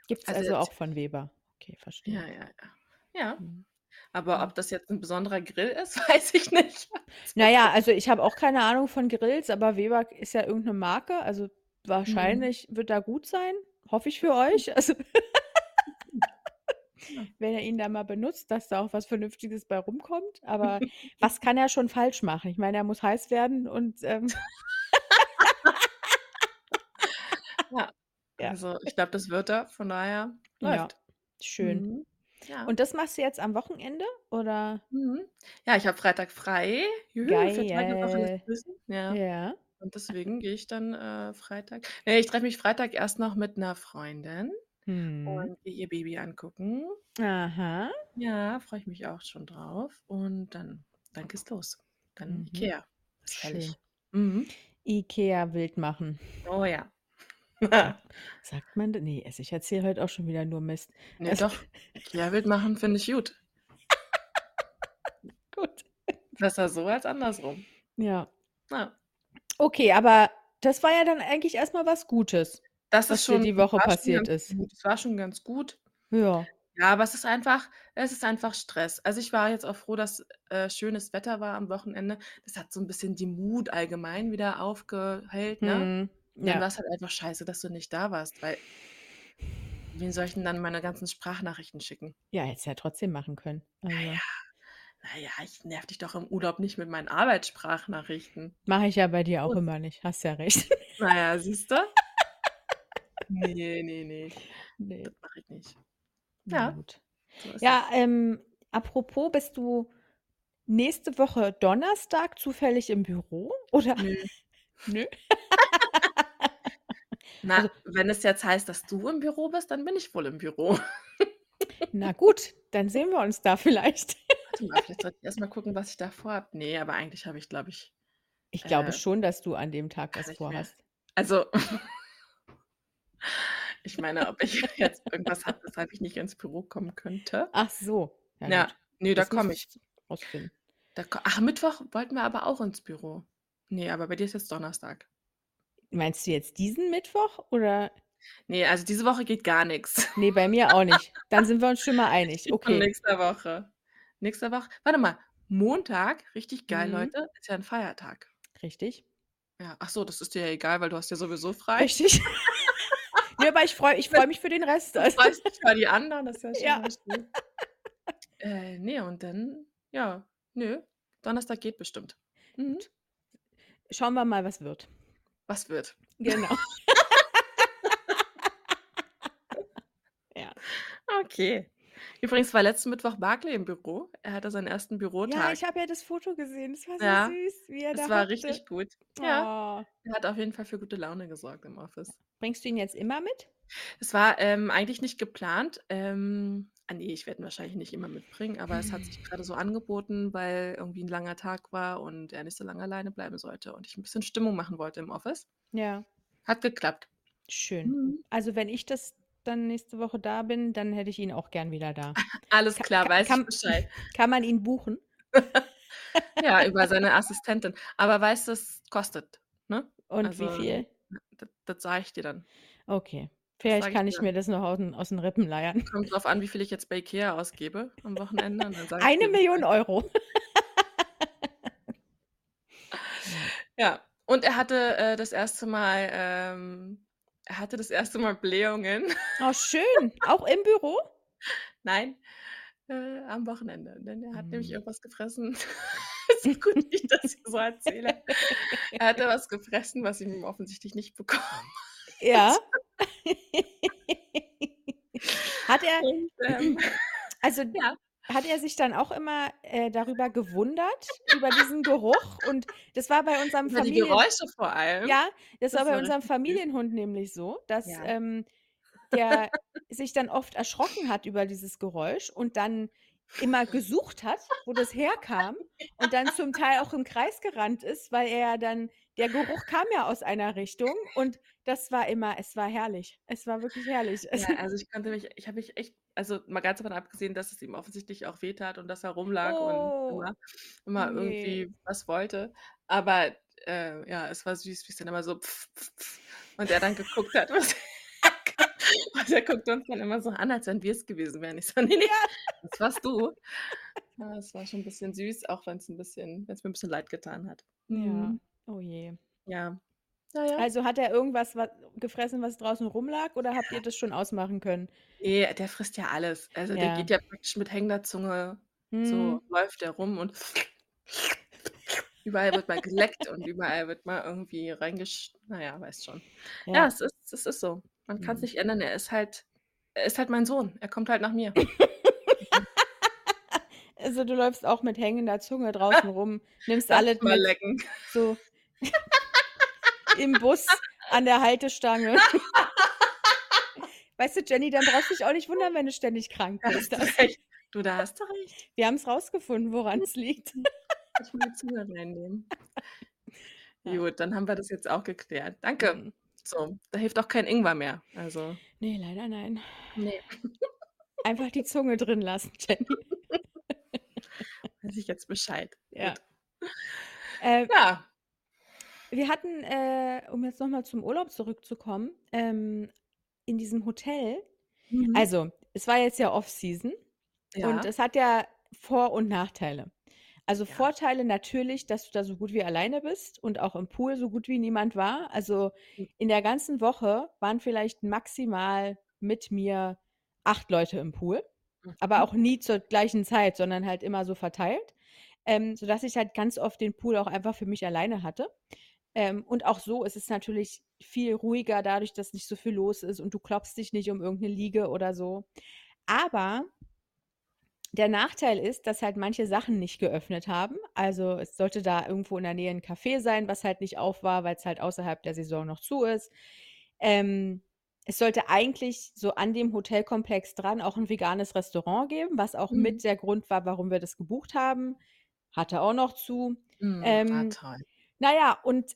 Gibt's Also, also jetzt auch von Weber. Okay, verstehe. Ja, ja, ja. Ja, Mhm. aber Mhm. ob das jetzt 'n besonderer Grill ist, weiß ich nicht. Na ja, also, ich habe auch keine Ahnung von Grills, aber Weber ist ja irgend 'ne Marke, also, Mhm. wahrscheinlich wird er gut sein, hoffe ich für euch. Also. Wenn ihr ihn da mal benutzt, dass da auch was Vernünftiges bei rumkommt. Aber was kann er schon falsch machen? Ich meine, er muss heiß werden und, ähm Ja, Ja. also, ich glaube, das wird er, von daher Ja, läuft. schön. Mhm. Ja. Und das machst du jetzt am Wochenende, oder? Mhm. Ja, ich habe Freitag frei. Juhu, Geil. Ja. Ja. Und deswegen gehe ich dann, äh, Freitag ne, ich treffe mich Freitag erst noch mit 'ner Freundin Mhm. und gehe ihr Baby angucken. Aha. Ja, freue ich mich auch schon drauf und dann dann geht's los. Dann Mhm. IKEA. Ist Schön. Mhm. IKEA wild machen. Oh ja. Sagt man d ne, also, ich erzähle heute auch schon wieder nur Mist. Ne, Also doch. IKEA wild machen finde ich gut. Gut. Besser so als andersrum. Ja. Ja. Okay, aber das war ja dann eigentlich erst mal was Gutes, Das ist was dir schon die Woche war passiert ist. gut. Das war schon ganz gut. Ja. Ja, aber es ist einfach es ist einfach Stress. Also, ich war jetzt auch froh, dass, äh, schönes Wetter war am Wochenende. Das hat so 'n bisschen die Mut allgemein wieder aufgehellt, ne? Mhm. Und dann Ja. war's halt einfach scheiße, dass du nicht da warst, weil wen soll ich 'n dann meine ganzen Sprachnachrichten schicken? Ja, hättest ja trotzdem machen können. Also ja, na ja, ich nerve dich doch im Urlaub nicht mit meinen Arbeitssprachnachrichten. Mache ich ja bei dir auch Gut. immer nicht. Hast ja recht. Na ja, siehst du? Ne, ne, ne. Ne. Das mache ich nicht. Na Ja, gut. so Ja, ähm, apropos, bist du nächste Woche Donnerstag zufällig im Büro oder Nö. nö? Na, Also wenn es jetzt heißt, dass du im Büro bist, dann bin ich wohl im Büro. Na gut, dann sehen wir uns da vielleicht. Warte mal, vielleicht sollte ich erst mal gucken, was ich da vorhabe. Ne, aber eigentlich habe ich, glaube ich Ich glaube äh schon, dass du an dem Tag was vorhast. also ich meine, ob ich jetzt irgendwas habe, weshalb ich nicht ins Büro kommen könnte. Ach so, ja Ja, gut. ne, da Das komme ich. rausfinden. Da ach, Mittwoch wollten wir aber auch ins Büro. Ne, aber bei dir ist jetzt Donnerstag. Meinst du jetzt diesen Mittwoch oder Ne, also diese Woche geht gar nix. Ne, bei mir auch nicht. Dann sind wir uns schon mal einig. Okay. nächster Woche. Nächste Woche warte mal, Montag, richtig geil, Mhm. Leute, ist ja 'n Feiertag. Richtig. Ja, ach so, das ist dir ja egal, weil du hast ja sowieso frei. Richtig. Ne, aber ich freue ich freue mich für den Rest, Du also freust dich für die anderen, das ist ja schon Ja. Äh, ne, und dann ja, nö, Donnerstag geht bestimmt. Mhm. Schauen wir mal, was wird. Was wird? Genau. Ja. Okay. Übrigens war letzten Mittwoch Barclay im Büro. Er hatte seinen 1. Ja, Bürotag. ich habe ja das Foto gesehen. Das war so Ja, süß, wie er es da war hockte. richtig gut. Ja, Oh. er hat auf jeden Fall für gute Laune gesorgt im Office. Bringst du ihn jetzt immer mit? Es war, ähm, eigentlich nicht geplant. Ähm, ah ne, ich werde ihn wahrscheinlich nicht immer mitbringen, aber es hat sich grade so angeboten, weil irgendwie 'n langer Tag war und er nicht so lange alleine bleiben sollte und ich 'n bisschen Stimmung machen wollte im Office. Ja. Hat geklappt. Schön. Mhm. Also, wenn ich das dann nächste Woche da bin, dann hätte ich ihn auch gern wieder da. Alles klar, weiß ich kann Bescheid. kann man ihn buchen? Ja, über seine Assistentin. Aber weißt du, es kostet, ne? Und wie Also, viel? d das sage ich dir dann. Okay. Das Vielleicht ich kann ich dann. mir das noch aus'n aus 'n Rippen leiern. Kommt drauf an, wie viel ich jetzt bei IKEA ausgebe am Wochenende ich Eine Million. Euro. Ja, und er hatte, äh, das 1. Mal ähm, er hatte das 1. Mal Blähungen. Oh, schön. Auch im Büro? Nein, äh, am Wochenende, denn er hat nämlich Mhm. irgendwas gefressen. Ist gut, ich das hier so erzähle. Er hatte was gefressen, was ihm offensichtlich nicht bekommen Ja. hat. Hat er Und, ähm, also, ja. Hat er sich dann auch immer, äh, darüber gewundert, über diesen Geruch? Und das war bei unserem Über die Familien Geräusche vor allem. ja, das war Das bei war unserem richtig süß. Familienhund nämlich so, dass, Ja. ähm, der sich dann oft erschrocken hat über dieses Geräusch und dann immer gesucht hat, wo das herkam und dann zum Teil auch im Kreis gerannt ist, weil er dann der Geruch kam ja aus einer Richtung und das war immer es war herrlich. Es war wirklich herrlich. Ja, also, ich konnte mich ich habe mich echt also, mal ganz davon abgesehen, dass es ihm offensichtlich auch wehtat und dass er rumlag und Oh. immer Oh immer je. irgendwie was wollte. Aber, äh, ja, es war süß, wie's dann immer so und er dann geguckt hat, was. Und er guckte uns dann immer so an, als wenn wir's gewesen wären. Ich so: „Ne, ne, Ja. das warst du.“ Ja, es war schon 'n bisschen süß, auch wenn's 'n bisschen wenn's mir 'n bisschen leid getan hat. Ja. Mhm. Oh je. Ja. Ja, ja. Also, hat er irgendwas wa gefressen, was draußen rumlag oder habt Ja. ihr das schon ausmachen können? Ne, der frisst ja alles. Also, der geht Ja. ja praktisch mit hängender Zunge so Mhm. läuft der rum und überall wird mal geleckt und überall wird mal irgendwie reingesch na ja, weißt schon. Ja, Ja. es ist es ist so. Man kann's Mhm. nicht ändern. Er ist halt er ist halt mein Sohn. Er kommt halt nach mir. Mhm. Also, du läufst auch mit hängender Zunge draußen rum, nimmst Lass alles mal mit, lecken. so im Bus, an der Haltestange. Weißt du, Jenny, dann brauchst du dich auch nicht wundern, wenn du ständig krank Da bist. hast du da hast du recht. wir haben's rausgefunden, woran's liegt. Mhm. Ich mal die Zunge reinnehmen. Ja. Gut, dann haben wir das jetzt auch geklärt. Danke. So, da hilft auch kein Ingwer mehr. Also Ne, leider nein. Ne. Einfach die Zunge drin lassen, Jenny. Weiß ich jetzt Bescheid. Ja. Äh Ja. wir hatten, äh, um jetzt noch mal zum Urlaub zurückzukommen, ähm, in diesem Hotel Mhm. also, es war jetzt ja Off-Season und Ja. es hat ja Vor und Nachteile. Also, Ja. Vorteile natürlich, dass du da so gut wie alleine bist und auch im Pool so gut wie niemand war. Also, Hm. in der ganzen Woche waren vielleicht maximal mit mir 8 Leute im Pool, aber Mhm. auch nie zur gleichen Zeit, sondern halt immer so verteilt, ähm, sodass ich halt ganz oft den Pool auch einfach für mich alleine hatte. Ähm, und auch so ist es natürlich viel ruhiger dadurch, dass nicht so viel los ist und du klopfst dich nicht um irgend 'ne Liege oder so. Aber der Nachteil ist, dass halt manche Sachen nicht geöffnet haben. Also, es sollte da irgendwo in der Nähe 'n Café sein, was halt nicht auf war, weil's halt außerhalb der Saison noch zu ist. Ähm, es sollte eigentlich so an dem Hotelkomplex dran auch 'n veganes Restaurant geben, was auch Mhm. mit der Grund war, warum wir das gebucht haben. Hatte auch noch zu. Mhm. Ähm, toll. na ja, und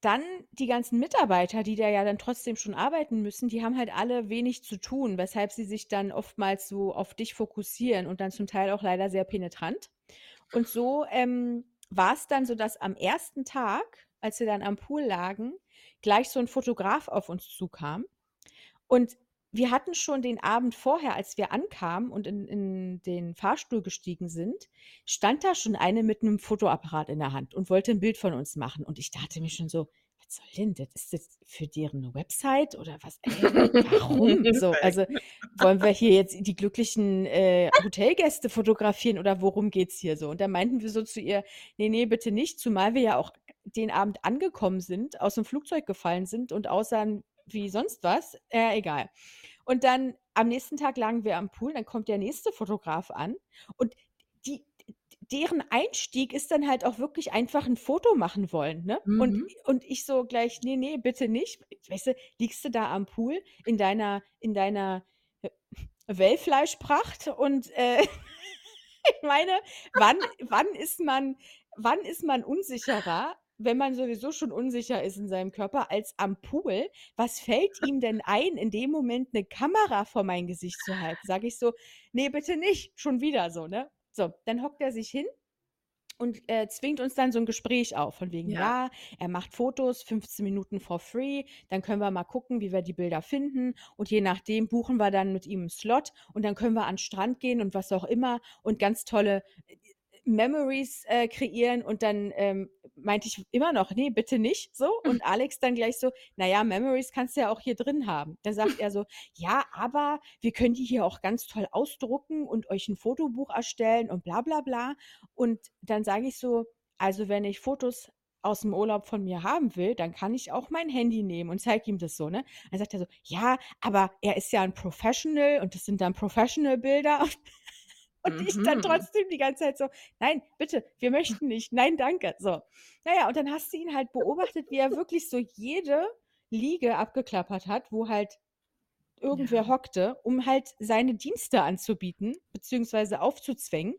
dann die ganzen Mitarbeiter, die da ja dann trotzdem schon arbeiten müssen, die haben halt alle wenig zu tun, weshalb sie sich dann oftmals so auf dich fokussieren und dann zum Teil auch leider sehr penetrant. Und so, ähm, war's dann so, dass am 1. Tag, als wir dann am Pool lagen, gleich so 'n Fotograf auf uns zukam. Und wir hatten schon den Abend vorher, als wir ankamen und in in den Fahrstuhl gestiegen sind, stand da schon eine mit 'nem Fotoapparat in der Hand und wollte 'n Bild von uns machen. Und ich dachte mir schon so: „Was soll denn das? Ist das für deren Website oder was? Äh, warum?“ So, also, wollen wir hier jetzt die glücklichen, äh, Hotelgäste fotografieren oder worum geht's hier so? Und dann meinten wir so zu ihr: „Ne, ne, bitte nicht“, zumal wir ja auch den Abend angekommen sind, aus'm Flugzeug gefallen sind und aussahen wie sonst was. Äh, egal. Und dann am nächsten Tag lagen wir am Pool, dann kommt der nächste Fotograf an und die deren Einstieg ist dann halt auch wirklich einfach 'n Foto machen wollen, ne? Und Mhm. und ich so gleich: „Ne, ne, bitte nicht.“ Weißt du, liegst du da am Pool in deiner in deiner, äh, Wellfleischpracht und, äh, ich meine, wann wann ist man wann ist man unsicherer, wenn man sowieso schon unsicher ist in seinem Körper, als am Pool? Was fällt ihm denn ein, in dem Moment 'ne Kamera vor mein Gesicht zu halten? Sage ich so: „Ne, bitte nicht, schon wieder“, so, ne? So, dann hockt er sich hin und, äh, zwingt uns dann so 'n Gespräch auf von wegen, Ja. ja, er macht Fotos 15 Minuten for free, dann können wir mal gucken, wie wir die Bilder finden und je nachdem buchen wir dann mit ihm 'n Slot und dann können wir an 'n Strand gehen und was auch immer und ganz tolle, äh, Memories, äh, kreieren. Und dann, ähm, meinte ich immer noch: „Ne, bitte nicht“, so. Und Alex dann gleich so: „Na ja, Memories kannst du ja auch hier drin haben.“ Dann sagt er so: „Ja, aber wir können die hier auch ganz toll ausdrucken und euch 'n Fotobuch erstellen und bla bla bla.“ Und dann sage ich so: „Also, wenn ich Fotos aus'm Urlaub von mir haben will, dann kann ich auch mein Handy nehmen“ und zeige ihm das so, ne? Dann sagt er so: „Ja, aber er ist ja 'n Professional und das sind dann Professional-Bilder.“ Und ich dann Mhm. trotzdem die ganze Zeit so: „Nein, bitte, wir möchten nicht. Nein, danke.“ So. Na ja, und dann hast du ihn halt beobachtet, wie er wirklich so jede Liege abgeklappert hat, wo halt irgendwer Ja. hockte, um halt seine Dienste anzubieten beziehungsweise aufzuzwängen.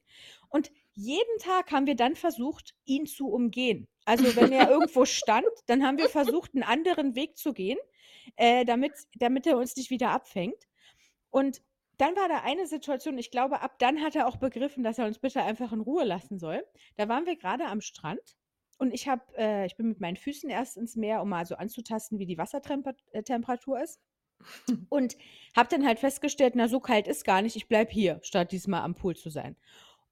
Und jeden Tag haben wir dann versucht, ihn zu umgehen. Also, wenn er irgendwo stand, dann haben wir versucht, 'n anderen Weg zu gehen, äh, damit damit er uns nicht wieder abfängt. Und dann war da eine Situation, ich glaube, ab dann hat er auch begriffen, dass er uns bitte einfach in Ruhe lassen soll. Da waren wir grade am Strand und ich habe äh, ich bin mit meinen Füßen erst ins Meer, um mal so anzutasten, wie die Wassertremper äh, ist und habe dann halt festgestellt: „Na, so kalt ist gar nicht, ich bleibe hier, statt diesmal am Pool zu sein.“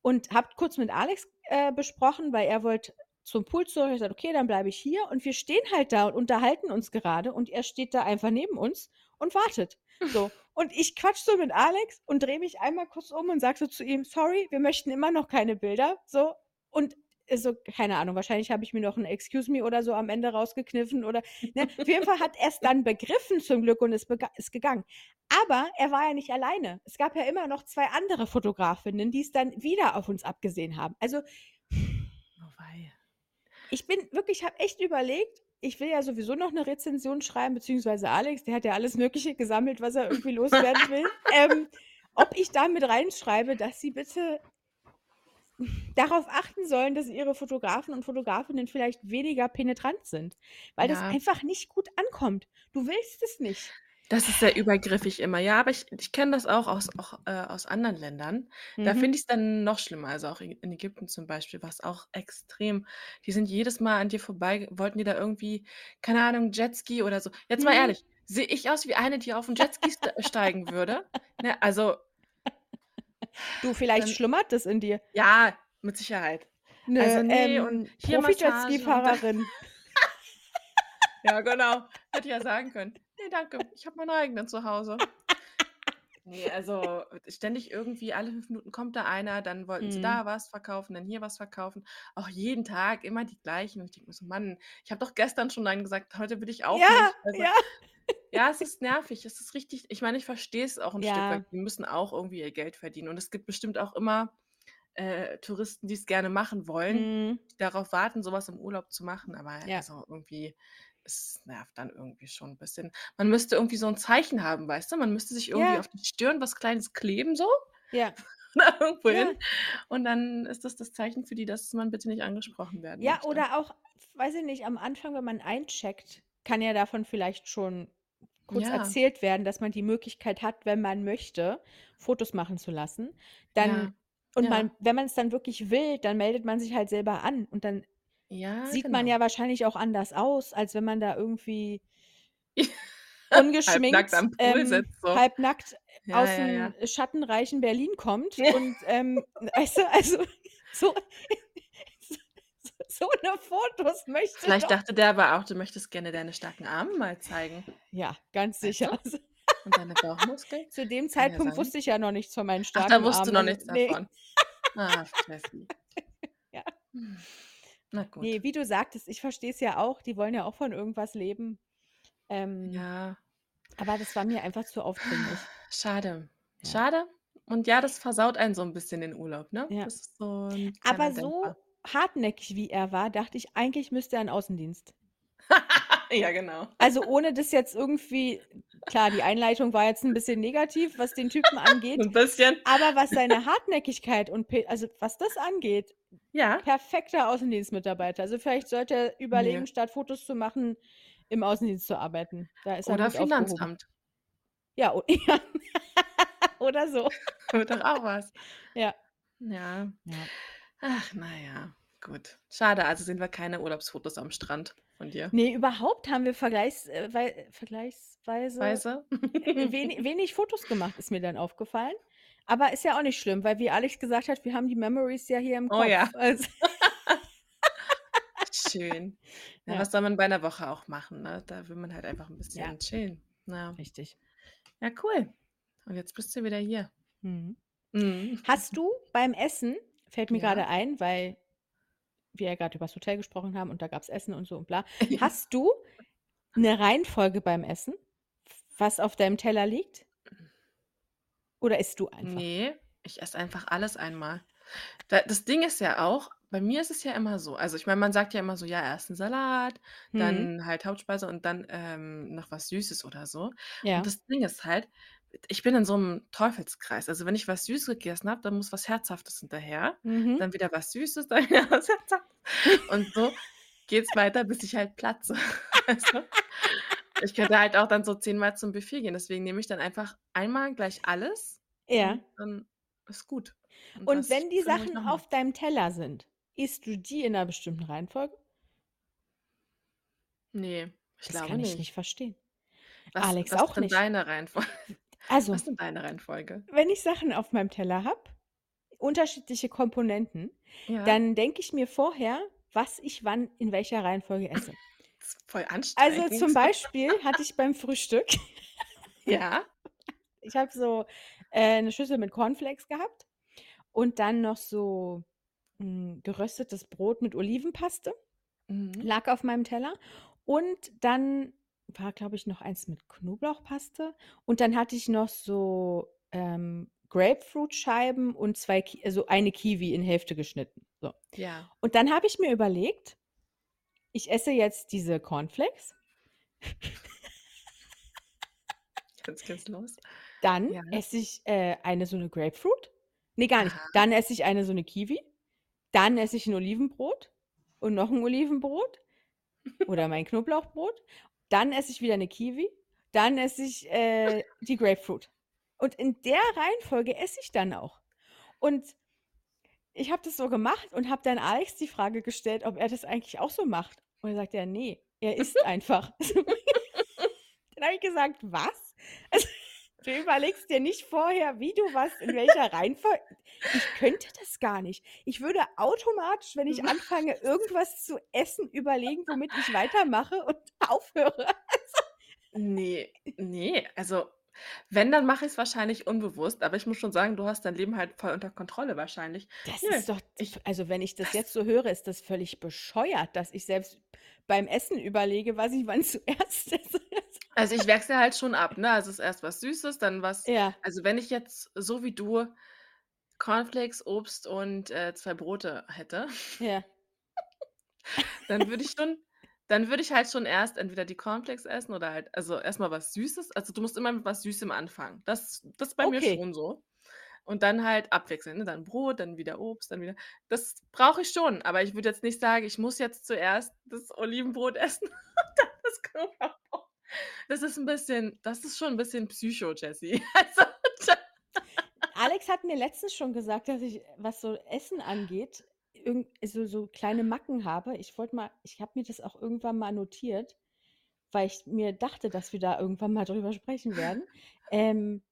Und habe kurz mit Alex, äh, besprochen, weil er wollte zum Pool zurück. Ich gesagt: „Okay, dann bleibe ich hier.“ Und wir stehen halt da und unterhalten uns gerade und er steht da einfach neben uns und wartet. So, und ich quatsche so mit Alex und drehe mich einmal kurz um und sage so zu ihm: „Sorry, wir möchten immer noch keine Bilder“, so. Und er so keine Ahnung, wahrscheinlich habe ich mir noch 'n „Excuse me“ oder so am Ende rausgekniffen oder ne? Auf jeden Fall hat er's dann begriffen zum Glück und ist ist gegangen. Aber er war ja nicht alleine. Es gab ja immer noch 2 andere Fotografinnen, die's dann wieder auf uns abgesehen haben. Also Oh wei. ich bin wirklich habe echt überlegt, ich will ja sowieso noch 'ne Rezension schreiben, beziehungsweise Alex, der hat ja alles Mögliche gesammelt, was er irgendwie loswerden will, ähm, ob ich da mit reinschreibe, dass sie bitte darauf achten sollen, dass ihre Fotografen und Fotografinnen vielleicht weniger penetrant sind, weil das Ja. einfach nicht gut ankommt. Du willst es nicht. Das ist sehr übergriffig immer. Ja, aber ich ich kenne das auch aus auch, äh, aus anderen Ländern. Da Mhm. finde ich's dann noch schlimmer. Also, auch in in Ägypten zum Beispiel war's auch extrem. Die sind jedes Mal an dir vorbei wollten die da irgendwie, keine Ahnung, Jetski oder so. Jetzt mal Mhm. ehrlich, Sehe ich aus wie eine, die auf 'n Jetski st steigen würde? Ne, also Du, vielleicht dann schlummert das in dir. Ja, mit Sicherheit. 'Ne, Also, ne ähm, und hier Massage und da Profi-Jetski-Fahrerin. Ja, genau. Hätte ich ja sagen können: „Ne, danke, ich habe meine eigenen zu Hause.“ Ne, also, ständig irgendwie alle 5 Minuten kommt da einer, dann wollten sie Mhm. da was verkaufen, dann hier was verkaufen. Auch jeden Tag immer die gleichen. Und ich denke mir so: „Mann, ich habe doch gestern schon nein gesagt, heute will ich auch Ja, nicht.“ Also, ja. ja, es ist nervig. Es ist richtig ich meine, ich verstehe es auch 'n Stück weit. Ja. Die müssen auch irgendwie ihr Geld verdienen. Und es gibt bestimmt auch immer, äh, Touristen, die's gerne machen wollen, Mhm. die darauf warten, so was im Urlaub zu machen. Aber Ja. also, irgendwie es nervt dann irgendwie schon 'n bisschen. Man müsste irgendwie so 'n Zeichen haben, weißt du? Man müsste sich irgendwie Ja. auf die Stirn was Kleines kleben so Ja. oder irgendwo hin. Ja. Und dann ist das das Zeichen für die, dass man bitte nicht angesprochen werden Ja, möchte. oder auch, weiß ich nicht, am Anfang, wenn man eincheckt, kann ja davon vielleicht schon kurz Ja. erzählt werden, dass man die Möglichkeit hat, wenn man möchte, Fotos machen zu lassen. Dann und man wenn man's dann wirklich will, dann meldet man sich halt selber an. Und dann Ja, sieht man genau. ja wahrscheinlich auch anders aus, als wenn man da irgendwie Halbnackt ungeschminkt, am Pool ähm, sitzt so. halbnackt Ja, ja, aus'm ja. schattenreichen Berlin kommt und, ähm, weißt du, also, so so so 'ne Fotos möchte Vielleicht doch dachte der aber auch, du möchtest gerne deine starken Arme mal zeigen. Ja, ganz Weißt du? sicher. Also Und deine Bauchmuskeln? Zu dem Zeitpunkt wusste ich ja noch nichts von meinen Ach, da starken wusstest du Armen, noch nichts ne. davon. Steffi. Ja. Hm. Na gut. Ne, wie du sagtest, ich verstehe es ja auch, die wollen ja auch von irgendwas leben. Ähm, Ja. aber das war mir einfach zu aufdringlich. Schade. Ja. Schade. Und ja, das versaut einen so 'n bisschen den Urlaub, ne? Ja. So Aber so hartnäckig, wie er war, dachte ich, eigentlich müsste er in Außendienst. Ja, genau. Also, ohne das jetzt irgendwie klar, die Einleitung war jetzt 'n bisschen negativ, was den Typen angeht, 'n bisschen. aber was seine Hartnäckigkeit und also, was das angeht, Ja. perfekter Außendienstmitarbeiter. Also, vielleicht sollte er überlegen, Ne. statt Fotos zu machen, im Außendienst zu arbeiten. Da ist er Oder. Finanzamt. Ja, ja. Oder so. Wäre doch auch was. Ja. Ja. Ja. Ach, na ja, gut. Schade, also sehen wir keine Urlaubsfotos am Strand von dir. Ne, überhaupt haben wir vergleichs äh, wei vergleichsweise Weise? weni wenig Fotos gemacht, ist mir dann aufgefallen. Aber ist ja auch nicht schlimm, weil wie Alex gesagt hat, wir haben die Memories ja hier im Oh ja. Kopf. Also Schön. Ja, Ja. was soll man bei 'ner Woche auch machen, ne? Da will man halt einfach 'n Ja. bisschen chillen. Ja. Richtig. Ja, cool. Und jetzt bist du wieder hier. Mhm. Mhm. Hast du beim Essen fällt mir Ja. grade ein, weil wir ja grad übers Hotel gesprochen haben und da gab's Essen und so und bla. Ja. Hast du 'ne Reihenfolge beim Essen, was auf deinem Teller liegt? Oder isst du einfach? Ne, ich esse einfach alles einmal. Da das Ding ist ja auch, bei mir ist es ja immer so also, ich meine, man sagt ja immer so: „Ja, erst 'n Salat, Mhm. dann halt Hauptspeise und dann, ähm, noch was Süßes oder so.“ Und Ja. das Ding ist halt, ich bin in so 'nem Teufelskreis. Also, wenn ich was Süßes gegessen habe, dann muss was Herzhaftes hinterher, Mhm. dann wieder was Süßes, dann wieder was Herzhaftes. Und so geht's weiter, bis ich halt platze, du? Ich könnte halt auch dann so zehnmal zum Buffet gehen, deswegen nehme ich dann einfach einmal gleich alles Ja. und dann ist gut. Und Und wenn die Sachen auf deinem Teller sind, isst du die in 'ner bestimmten Reihenfolge? Ne, ich Das glaube kann ich nicht. verstehen. Was Alex was auch nicht. deine Reihenfol Also was ist denn deine Reihenfolge? wenn ich Sachen auf meinem Teller habe, unterschiedliche Komponenten, Ja. dann denke ich mir vorher, was ich wann in welcher Reihenfolge esse. Das ist voll Also, anstrengend. zum Beispiel hatte ich beim Frühstück Ja. ich habe so, äh, 'ne Schüssel mit Cornflakes gehabt und dann noch so, hm, geröstetes Brot mit Olivenpaste Mhm. lag auf meinem Teller. Und dann war, glaube ich, noch eins mit Knoblauchpaste und dann hatte ich noch so, ähm, Grapefruitscheiben und 2 Ki also, eine Kiwi in Hälfte geschnitten, so. Ja. Und dann habe ich mir überlegt, ich esse jetzt diese Cornflakes Jetzt geht's los. dann Ja. esse ich, äh, eine so 'ne Grapefruit. Ne, gar nicht. Aha. Dann esse ich eine so 'ne Kiwi. Dann esse ich 'n Olivenbrot und noch 'n Olivenbrot oder mein Knoblauchbrot. Dann esse ich wieder 'ne Kiwi. Dann esse ich, äh, die Grapefruit. Und in der Reihenfolge esse ich dann auch. Und ich habe das so gemacht und habe dann Alex die Frage gestellt, ob er das eigentlich auch so macht. Und dann sagt er: „Ne, er isst einfach.“ Dann habe ich gesagt: „Was?“ Also, du überlegst dir nicht vorher, wie du was in welcher Reihenfolge ich könnte das gar nicht. Ich würde automatisch, wenn ich anfange, irgendwas zu essen, überlegen, womit ich weitermache und aufhöre. Also Ne, ne, also, wenn, dann mache ich's wahrscheinlich unbewusst, aber ich muss schon sagen, du hast dein Leben halt voll unter Kontrolle wahrscheinlich. Das Nö, ist doch ich also, wenn ich das das jetzt so höre, ist das völlig bescheuert, dass ich selbst beim Essen überlege, was ich wann zuerst esse. Also, ich wechsle halt schon ab, ne? Also, es ist erst was Süßes, dann was Ja, also, wenn ich jetzt so wie du Cornflakes, Obst und, äh, 2 Brote hätte, ja, dann würde ich schon dann würde ich halt schon erst entweder die Cornflakes essen oder halt also, erst mal was Süßes. Also, du musst immer mit was Süßem anfangen. Das das ist bei mir okay. schon so. Und dann halt abwechselnd, ne? Dann Brot, dann wieder Obst, dann wieder das brauche ich schon, aber ich würde jetzt nicht sagen, ich muss jetzt zuerst das Olivenbrot essen und dann das Knoblauchbrot. Das ist 'n bisschen das ist schon 'n bisschen Psycho, Jessie. Also, Alex hat mir letztens schon gesagt, dass ich, was so Essen angeht, irgend so so kleine Macken habe. Ich wollte mal ich habe mir das auch irgendwann mal notiert, weil ich mir dachte, dass wir da irgendwann mal drüber sprechen werden. Ähm,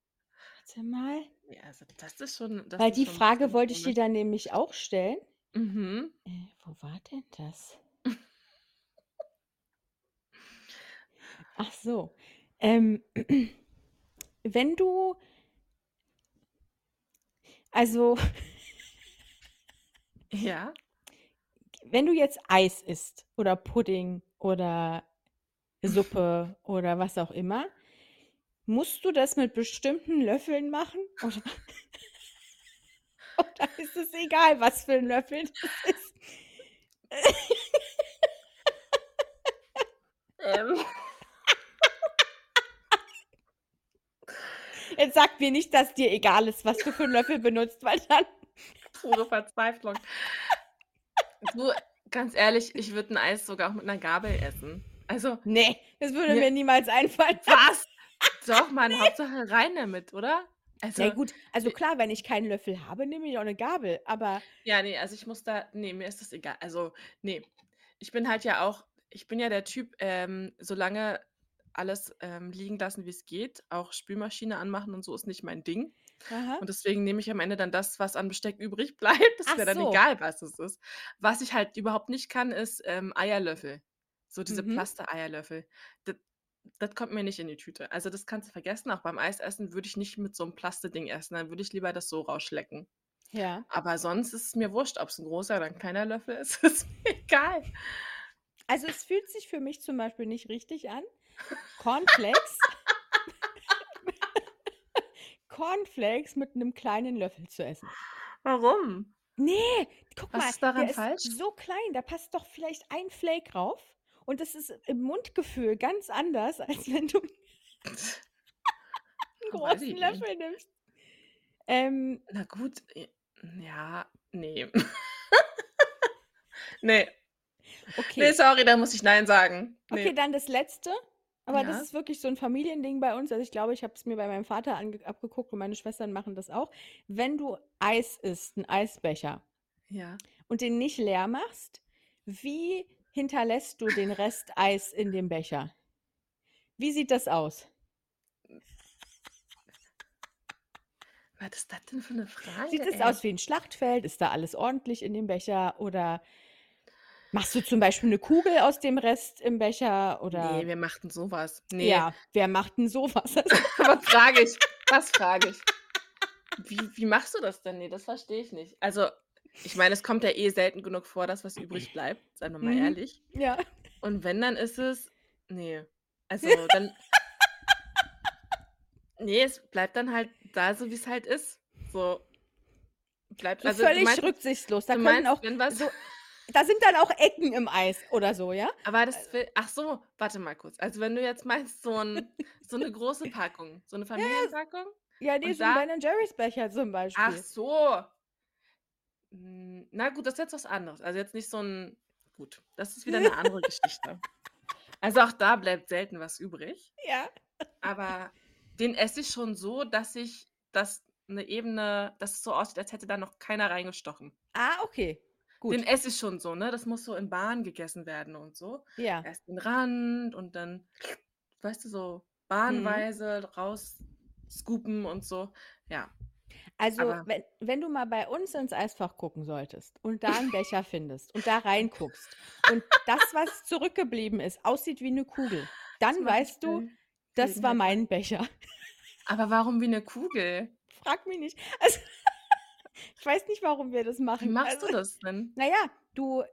warte mal, ne, also, das ist schon das weil ist die schon Frage wollte ich dir dann nämlich auch stellen. Mhm. Äh, wo war denn das? Ach so, ähm, wenn du also, Ja. wenn du jetzt Eis isst oder Pudding oder Suppe oder was auch immer, musst du das mit bestimmten Löffeln machen oder oder ist es egal, was für 'n Löffel das ist? Ähm, Jetzt sag mir nicht, dass dir egal ist, was du für 'n Löffel benutzt, weil dann pure Verzweiflung. Du, ganz ehrlich, ich würde 'n Eis sogar auch mit 'ner Gabel essen. Also, ne, das würde mir mir niemals einfallen. was? Doch, Mann, Hauptsache rein damit, oder? Also, gut, also klar, wenn ich keinen Löffel habe, nehme ich auch 'ne Gabel, aber ja, ne, also, ich muss da ne, mir ist das egal. Also, ne, ich bin halt ja auch ich bin ja der Typ, ähm, solange alles, ähm, liegen lassen, wie's geht, auch Spülmaschine anmachen und so ist nicht mein Ding. aha. Und deswegen nehme ich am Ende dann das, was an Besteck übrig bleibt. Ist Ach mir dann so. egal, was es ist. Was ich halt überhaupt nicht kann, ist, ähm, Eierlöffel. So diese Mhm. Plaster-Eierlöffel. Das das kommt mir nicht in die Tüte. Also, das kannst du vergessen. Auch beim Eisessen würde ich nicht mit so 'm Plasteding essen, dann würde ich lieber das so rausschlecken. Ja. Aber sonst ist es mir wurscht, ob's 'n großer oder 'n kleiner Löffel ist, ist mir egal. Also, es fühlt sich für mich zum Beispiel nicht richtig an, Cornflakes Cornflakes mit 'nem kleinen Löffel zu essen. Warum? Ne, guck Was mal, ist daran der ist falsch? so klein, da passt doch vielleicht ein Flake rauf und das ist im Mundgefühl ganz anders, als wenn du 'n Weiß großen ich nicht. Löffel nimmst. Ähm, Na gut, ja, ne. Ne. Ne, okay. sorry, da muss ich nein sagen. Okay, Ne. dann das Letzte, aber das Ja, ist wirklich so 'n Familiending bei uns. Also, ich glaube, ich habe es mir bei meinem Vater ange abgeguckt und meine Schwestern machen das auch. Wenn du Eis isst, 'n Eisbecher ja. und den nicht leer machst, wie hinterlässt du den Rest Eis in dem Becher? Wie sieht das aus? Was ist das denn für 'ne Sieht Frage, es ey? aus wie 'n Schlachtfeld? Ist da alles ordentlich in dem Becher oder machst du zum Beispiel 'ne Kugel aus dem Rest im Becher oder wer macht 'n so was? Ne. ja, wer macht 'n so was? Frage ich? Was frage ich? Wie wie machst du das denn? Ne, das verstehe ich nicht. Also, ich meine, es kommt ja eh selten genug vor, dass was übrig bleibt, seien wir mal Mhm. ehrlich. Ja. Und wenn, dann ist es ne. Also, dann ne, es bleibt dann halt da, so wie's halt ist. So bleibt So also, völlig meinst rücksichtslos. Da meinst, auch wenn was so da sind dann auch Ecken im Eis oder so, ja? aber das will ach so, warte mal kurz. Also, wenn du jetzt meinst, so 'n so 'ne große Packung, so 'ne ja, Familienpackung ja, ne, und so 'n da Ben& Jerry's Becher zum ach Beispiel. so. Hm, na gut, das ist jetzt was anderes. Also, jetzt nicht so 'n gut, das ist wieder 'ne andere Geschichte. Also, auch da bleibt selten was übrig, Ja. aber den esse ich schon so, dass ich dass 'ne Ebene dass es so aussieht, als hätte da noch keiner reingestochen. Ah, okay, Den gut. esse ich schon so, ne? Das muss so in Bahnen gegessen werden und so. Ja. Erst den Rand und dann weißt du, so Mhm. bahnweise rausscoopen und so, ja. Also, Aber wenn wenn du mal bei uns ins Eisfach gucken solltest und da 'n Becher findest und da reinguckst und das, was zurückgeblieben ist, aussieht wie 'ne Kugel, dann weißt du, das war mein Becher. Aber warum wie 'ne Kugel? Frag mich nicht. Also, ich weiß nicht, warum wir das Wie machen. machst Also, du das denn? na ja, du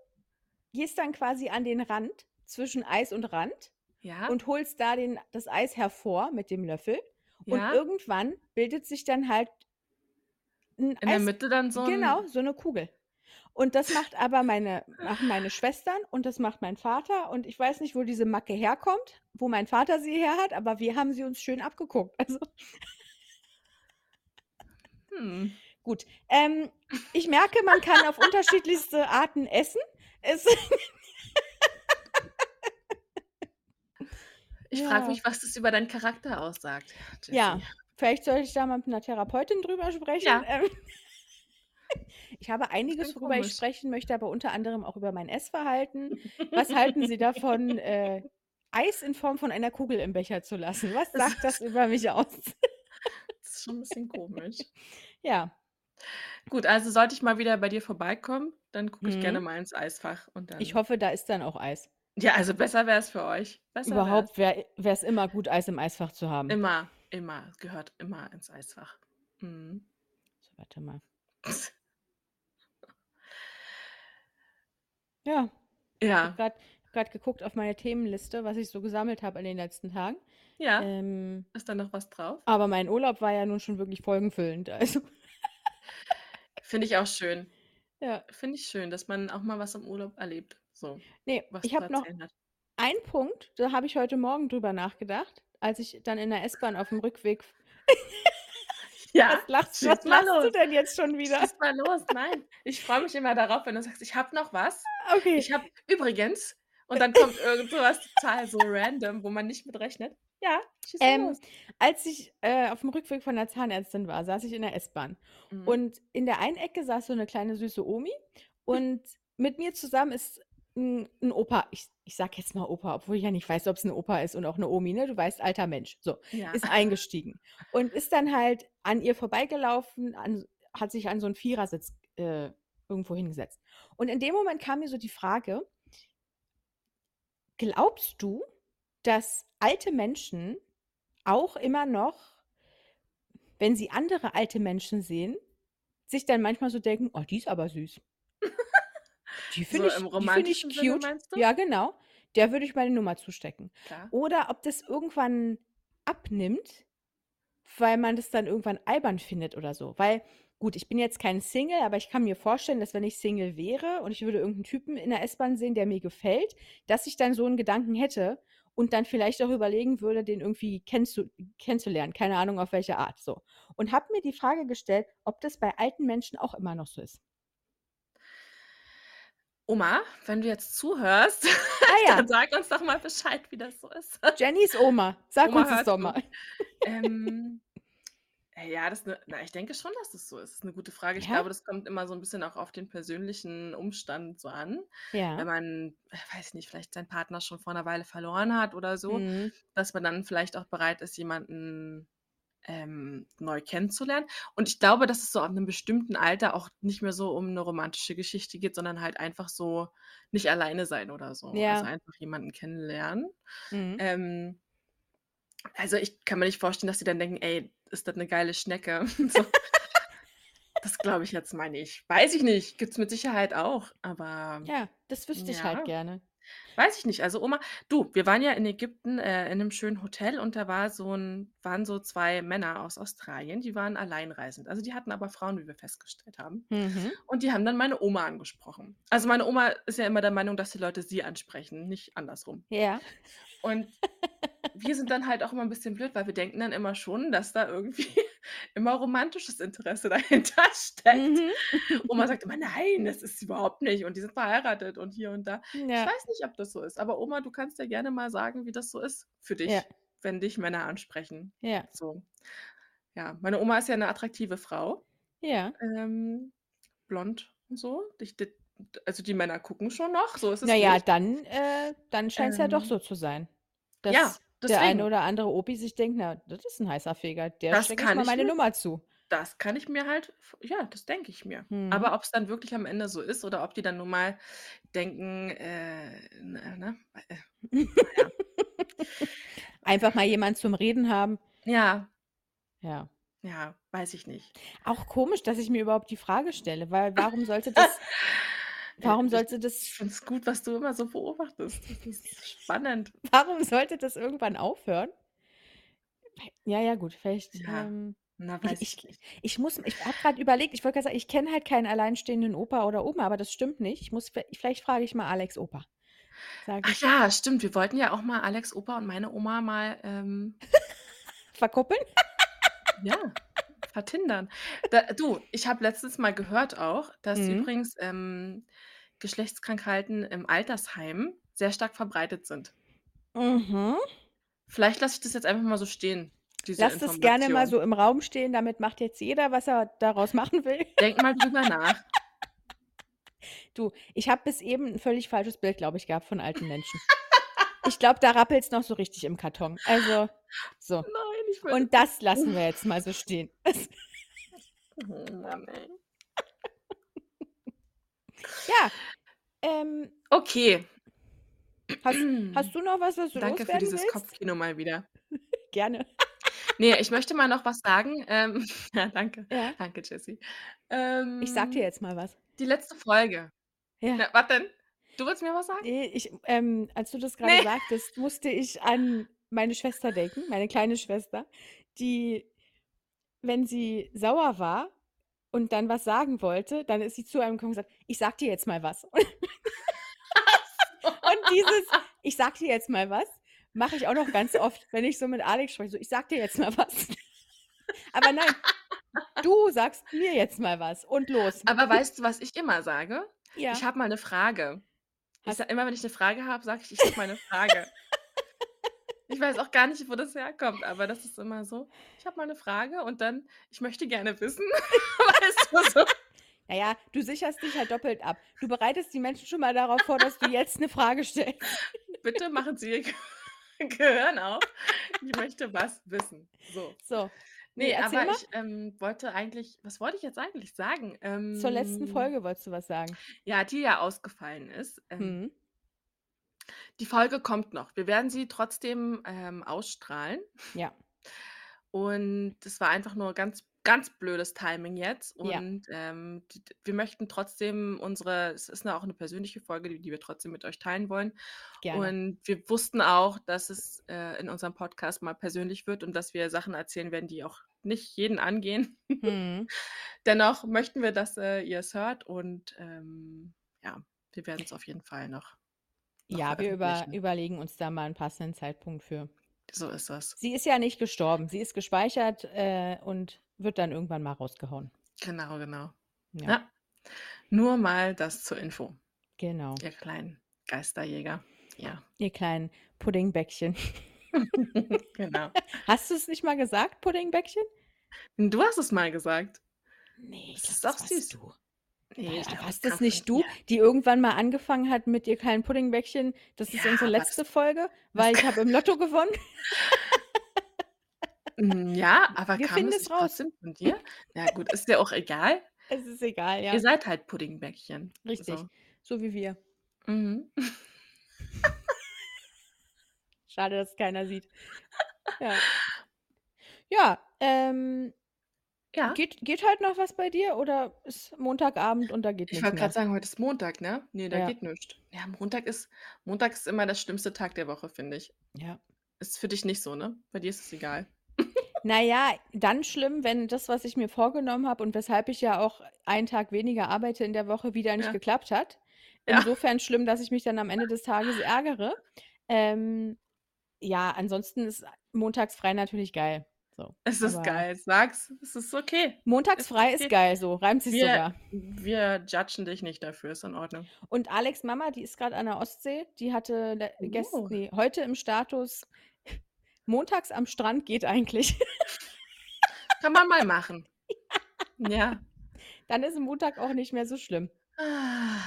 gehst dann quasi an den Rand zwischen Eis und Rand Ja? und holst da den das Eis hervor mit dem Löffel und Ja? irgendwann bildet sich dann halt 'n In der Eis Mitte dann so genau, 'n so 'ne Kugel. Und das macht aber meine machen meine Schwestern und das macht mein Vater und ich weiß nicht, wo diese Macke herkommt, wo mein Vater sie her hat, aber wir haben sie uns schön abgeguckt. Also Hm. Gut, ähm, ich merke, man kann auf unterschiedlichste Arten essen. Es Ich frage Ja. mich, was das über deinen Charakter aussagt, Ja, Jessie. vielleicht sollte ich da mal mit 'ner Therapeutin drüber sprechen. Ja. Ähm, ich habe einiges, worüber ich sprechen möchte, aber unter anderem auch über mein Essverhalten. Was halten Sie davon, äh, Eis in Form von einer Kugel im Becher zu lassen? Was sagt das über mich aus? das ist schon 'n bisschen komisch. Ja. Gut, also sollte ich mal wieder bei dir vorbeikommen, dann gucke ich gerne Mhm. mal ins Eisfach und Ich dann hoffe, da ist dann auch Eis. Ja, also besser wär's für euch. Besser wär's. Überhaupt wär wär's immer gut, Eis im Eisfach zu haben. Immer, immer, gehört immer ins Eisfach. Mhm. So, warte mal. Ja. Ich habe Ja. grad geguckt auf meine Themenliste, was ich so gesammelt habe in den letzten Tagen. Ja. Ähm Ist da noch was drauf? aber mein Urlaub war ja nun schon wirklich folgenfüllend, also Finde ich auch schön. Ja. Finde ich schön, dass man auch mal was im Urlaub erlebt, so, Ne, was ich habe noch hat. einen Punkt, da habe ich heute Morgen drüber nachgedacht, als ich dann in der S-Bahn auf'm Rückweg f Ja, Was lachst was lachst du los. denn jetzt schon wieder? Schieß mal los. Nein, ich freue mich immer darauf, wenn du sagst: „Ich habe noch was. Okay. Ich habe übrigens“ und dann kommt irgend so was total so random, wo man nicht mit rechnet. Ja, schieß Ähm, los. als ich, äh, auf'm Rückweg von der Zahnärztin war, saß ich in der S-Bahn Mhm. und in der einen Ecke saß so 'ne kleine süße Omi und mit mir zusammen ist 'n 'n Opa ich ich sage jetzt mal Opa, obwohl ich ja nicht weiß, ob's 'n Opa ist und auch 'ne Omi, ne? Du weißt, alter Mensch, so, Ja. ist eingestiegen und ist dann halt an ihr vorbeigelaufen, an hat sich an so 'n Vierersitz, äh, irgendwo hingesetzt. Und in dem Moment kam mir so die Frage glaubst du, dass alte Menschen auch immer noch wenn sie andere alte Menschen sehen, sich dann manchmal so denken: „Oh, die ist aber süß.“ „Die So finde im ich die finde ich Sinne cute.“ meinst du? Ja, genau. Der würde ich meine Nummer zustecken. Klar. Oder ob das irgendwann abnimmt, weil man das dann irgendwann albern findet oder so. Weil gut, ich bin jetzt kein Single, aber ich kann mir vorstellen, dass wenn ich Single wäre und ich würde irgend 'n Typen in der S-Bahn sehen, der mir gefällt, dass ich dann so 'n Gedanken hätte und dann vielleicht auch überlegen würde, den irgendwie kennzu kennenzulernen, keine Ahnung auf welche Art, so. Und habe mir die Frage gestellt, ob das bei alten Menschen auch immer noch so ist. Oma, wenn du jetzt zuhörst, Ah dann ja. sag uns doch mal Bescheid, wie das so ist. Jennys Oma, sag Oma, uns hörst doch mal. Ähm, äh, ja, das 'ne na, ich denke schon, dass das so ist. Ist 'ne gute Frage. Ich Ja? glaube, das kommt immer so 'n bisschen auch auf den persönlichen Umstand so an. Ja. Wenn man, äh, weiß ich nicht, vielleicht seinen Partner schon vor 'ner Weile verloren hat oder so, Mhm. dass man dann vielleicht auch bereit ist, jemanden, ähm, neu kennenzulernen. Und ich glaube, dass es so ab 'nem bestimmten Alter auch nicht mehr so um 'ne romantische Geschichte geht, sondern halt einfach so nicht alleine sein oder so. Also, Ja. einfach jemanden kennenlernen. Mhm. Ähm also, ich kann mir nicht vorstellen, dass die dann denken: „Ey, ist das 'ne geile Schnecke?“ So. Das glaube ich jetzt mal nicht. Weiß ich nicht, gibt's mit Sicherheit auch, aber Ja, das wüsste ich halt gerne. weiß ich nicht. Also, Oma du, wir waren ja in Ägypten, äh, in 'nem schönen Hotel und da war so 'n waren so 2 Männer aus Australien, die waren alleinreisend. Also, die hatten aber Frauen, wie wir festgestellt haben. Mhm. Und die haben dann meine Oma angesprochen. Also, meine Oma ist ja immer der Meinung, dass die Leute sie ansprechen, nicht andersrum. Ja. Und wir sind dann halt auch immer 'n bisschen blöd, weil wir denken dann immer schon, dass da irgendwie immer romantisches Interesse dahinter steckt. Mhm. Oma sagt immer: „Nein, das ist überhaupt nicht und die sind verheiratet und hier und da.“ Ich Ja. weiß nicht, ob das so ist, aber Oma, du kannst ja gerne mal sagen, wie das so ist für Ja. dich, wenn dich Männer ansprechen, Ja. so. Ja, meine Oma ist ja 'ne attraktive Frau, Ja. ähm, blond und so. D also, die Männer gucken schon noch, so ist es ja, nicht. dann äh, dann scheint's ja doch Ähm so zu sein, Ja, dass der eine oder andere Opi sich denkt: „Na, das ist 'n heißer Feger, der Das kann mal meine mir Nummer zu.“ das kann ich mir halt ja, das denke ich mir. Mhm. Aber ob's dann wirklich am Ende so ist oder ob die dann nur mal denken, äh, ne ne? Äh, na ja. Einfach mal jemand zum Reden haben. Ja. Ja. Ja, weiß ich nicht. Auch komisch, dass ich mir überhaupt die Frage stelle, weil warum sollte das warum ich sollte ich das finde es gut, was du immer so beobachtest. Das ist spannend. warum sollte das irgendwann aufhören? Ja, ja, gut, vielleicht, Ja, ähm na, ich weiß ich ich nicht. ich muss ich habe grad überlegt, ich wollte grad sagen, ich kenne halt keinen alleinstehenden Opa oder Oma, aber das stimmt nicht. Ich muss vi vielleicht frage ich mal Alex' Opa. Sage Ach ich ja, stimmt. Wir wollten ja auch mal Alex' Opa und meine Oma mal, ähm Verkuppeln? ja, vertindern. Da du, ich habe letztens mal gehört auch, dass Mhm. übrigens, ähm, Geschlechtskrankheiten im Altersheim sehr stark verbreitet sind. Mhm. Vielleicht lasse ich das jetzt einfach mal so stehen, diese Lass das gerne mal so im Raum stehen, damit macht jetzt jeder, was er daraus machen will. Denk mal drüber nach. Du, ich habe bis eben 'n völlig falsches Bild, glaube ich, gehabt von alten Menschen. Ich glaube, da rappelt's noch so richtig im Karton. Also, so. Nein, ich würde Und das lassen wir jetzt mal so stehen. Oh Mann, ey. Ja, ähm Okay. hast hast du noch was, was du Danke für dieses willst? Kopfkino mal wieder. Gerne. Ne, ich möchte mal noch was sagen. Ähm, ja, danke. Ja. Danke, Jessie. Ich sage dir Ähm, jetzt mal was. die letzte Folge. Ja. Na, was denn? Du wolltest mir was sagen? Ne, ich ähm, als du das grade Ne. sagtest, musste ich an meine Schwester denken, meine kleine Schwester, die, wenn sie sauer war und dann was sagen wollte, dann ist sie zu einem gekommen und gesagt: „Ich sage dir jetzt mal was.“ Und dieses: „Ich sage dir jetzt mal was“, mache ich auch noch ganz oft, wenn ich so mit Alex spreche, so: „Ich sage dir jetzt mal was.“ Aber nein, du sagst mir jetzt mal was und los. Aber weißt du, was ich immer sage? Ja. Ich habe mal 'ne Frage. Ich sage immer, wenn ich 'ne Frage habe, sage ich: „Ich habe mal 'ne Frage.“ Ich weiß auch gar nicht, wo das herkommt, aber das ist immer so: „Ich habe mal 'ne Frage“ und dann: „Ich möchte gerne wissen.“ Weißt du, so? Na ja, du sicherst dich halt doppelt ab. Du bereitest die Menschen schon mal darauf vor, dass du jetzt 'ne Frage stellst. Bitte machen Sie Ihr Ge Gehirn auf. Ich möchte was wissen. So. So. Ne, Ne, erzähl aber mal. ich, ähm, wollte eigentlich was wollte ich jetzt eigentlich sagen? Zur letzten Ähm, Folge wolltest du was sagen. ja, die ja ausgefallen ist. Ähm Mhm. Die Folge kommt noch. Wir werden sie trotzdem, ähm, ausstrahlen. Ja. Und das war einfach nur ganz ganz blödes Timing jetzt Ja. und, ähm, d d wir möchten trotzdem unsere es ist auch 'ne persönliche Folge, die die wir trotzdem mit euch teilen wollen. Gerne. Und wir wussten auch, dass es, äh, in unserem Podcast mal persönlich wird und dass wir Sachen erzählen werden, die auch nicht jeden angehen. Mhm. Dennoch möchten wir, dass, äh, ihr es hört und, ähm, ja, wir werden's auf jeden Fall noch Ja, wir über überlegen uns da mal 'n passenden Zeitpunkt für. So ist das. Sie ist ja nicht gestorben. Sie ist gespeichert, äh, und wird dann irgendwann mal rausgehauen. Genau, genau. Ja. Ja. Nur mal das zur Info. Genau. Ihr kleinen Geisterjäger. Ja. Ihr kleinen Puddingbäckchen. Genau. Hast du's nicht mal gesagt, Puddingbäckchen? Du hast es mal gesagt. Ne, ich Das glaube, ist auch süß. du. Ne, glaube, warst das nicht du, die irgendwann mal angefangen hat mit „Ihr kleinen Puddingbäckchen, das ist Ja, unsere aber letzte das Folge, weil ich habe im Lotto gewonnen?“ Hm, ja, aber Wir kam finden das es nicht raus. trotzdem von dir? Ja gut, ist ja auch egal. Es ist egal, Ihr ja. seid halt Puddingbäckchen. Richtig, So. so wie wir. Mhm. Schade, dass keiner sieht. Ja. Ja, ähm Ja. geht geht heute noch was bei dir oder ist Montagabend und da geht Ich nix wollte grad mehr? sagen, heute ist Montag, ne? Ne, da Ja. geht nischt. Ja, Montag ist Montag ist immer der schlimmste Tag der Woche, finde ich. Ja. Ist für dich nicht so, ne? Bei dir ist es egal. Na ja, dann schlimm, wenn das, was ich mir vorgenommen habe und weshalb ich ja auch einen Tag weniger arbeite in der Woche, wieder nicht Ja. geklappt hat. Ja. Insofern schlimm, dass ich mich dann am Ende des Tages ärgere. Ähm, ja, ansonsten ist montags frei natürlich geil. So, Es ist aber geil. Sag's, es ist okay. montags Ist frei ist okay. geil, so, reimt sich Wir sogar. wir judgen dich nicht dafür, ist in Ordnung. Und Alex' Mama, die ist grad an der Ostsee, die hatte Oh. ne, heute im Status: „Montags am Strand geht eigentlich.“ Kann man mal machen. Ja. Dann ist Montag auch nicht mehr so schlimm. Ah,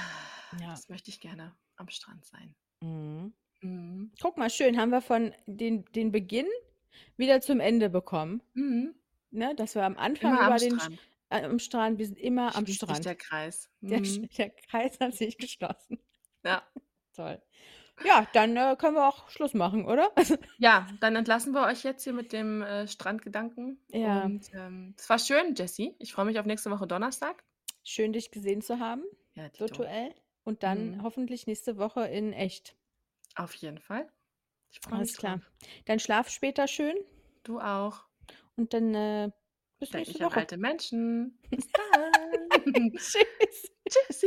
Ja. Das möchte ich gerne am Strand sein. Mhm. Mhm. Guck mal, schön, haben wir von den den Beginn wieder zum Ende bekommen, Mhm. ne? Dass wir am Anfang Immer am über den Sch Strand. äh, am Strand wir sind immer am Schließt sich der Strand. Kreis. Der Sch Mhm. der Kreis hat sich geschlossen. Ja. Toll. Ja, dann, äh, können wir auch Schluss machen, oder? Ja, dann entlassen wir euch jetzt hier mit dem, äh, Strandgedanken Ja. und, ähm, es war schön, Jessie. Ich freue mich auf nächste Woche Donnerstag. Schön, dich gesehen zu haben, Ja, dito. virtuell und dann Mhm. hoffentlich nächste Woche in echt. Auf jeden Fall. Ich freue Alles mich klar. drauf. Dann schlaf später schön Du auch. und dann, äh, bis Denk nächste Woche. alte Menschen. Bis dann. Tschüss. Tschüssi.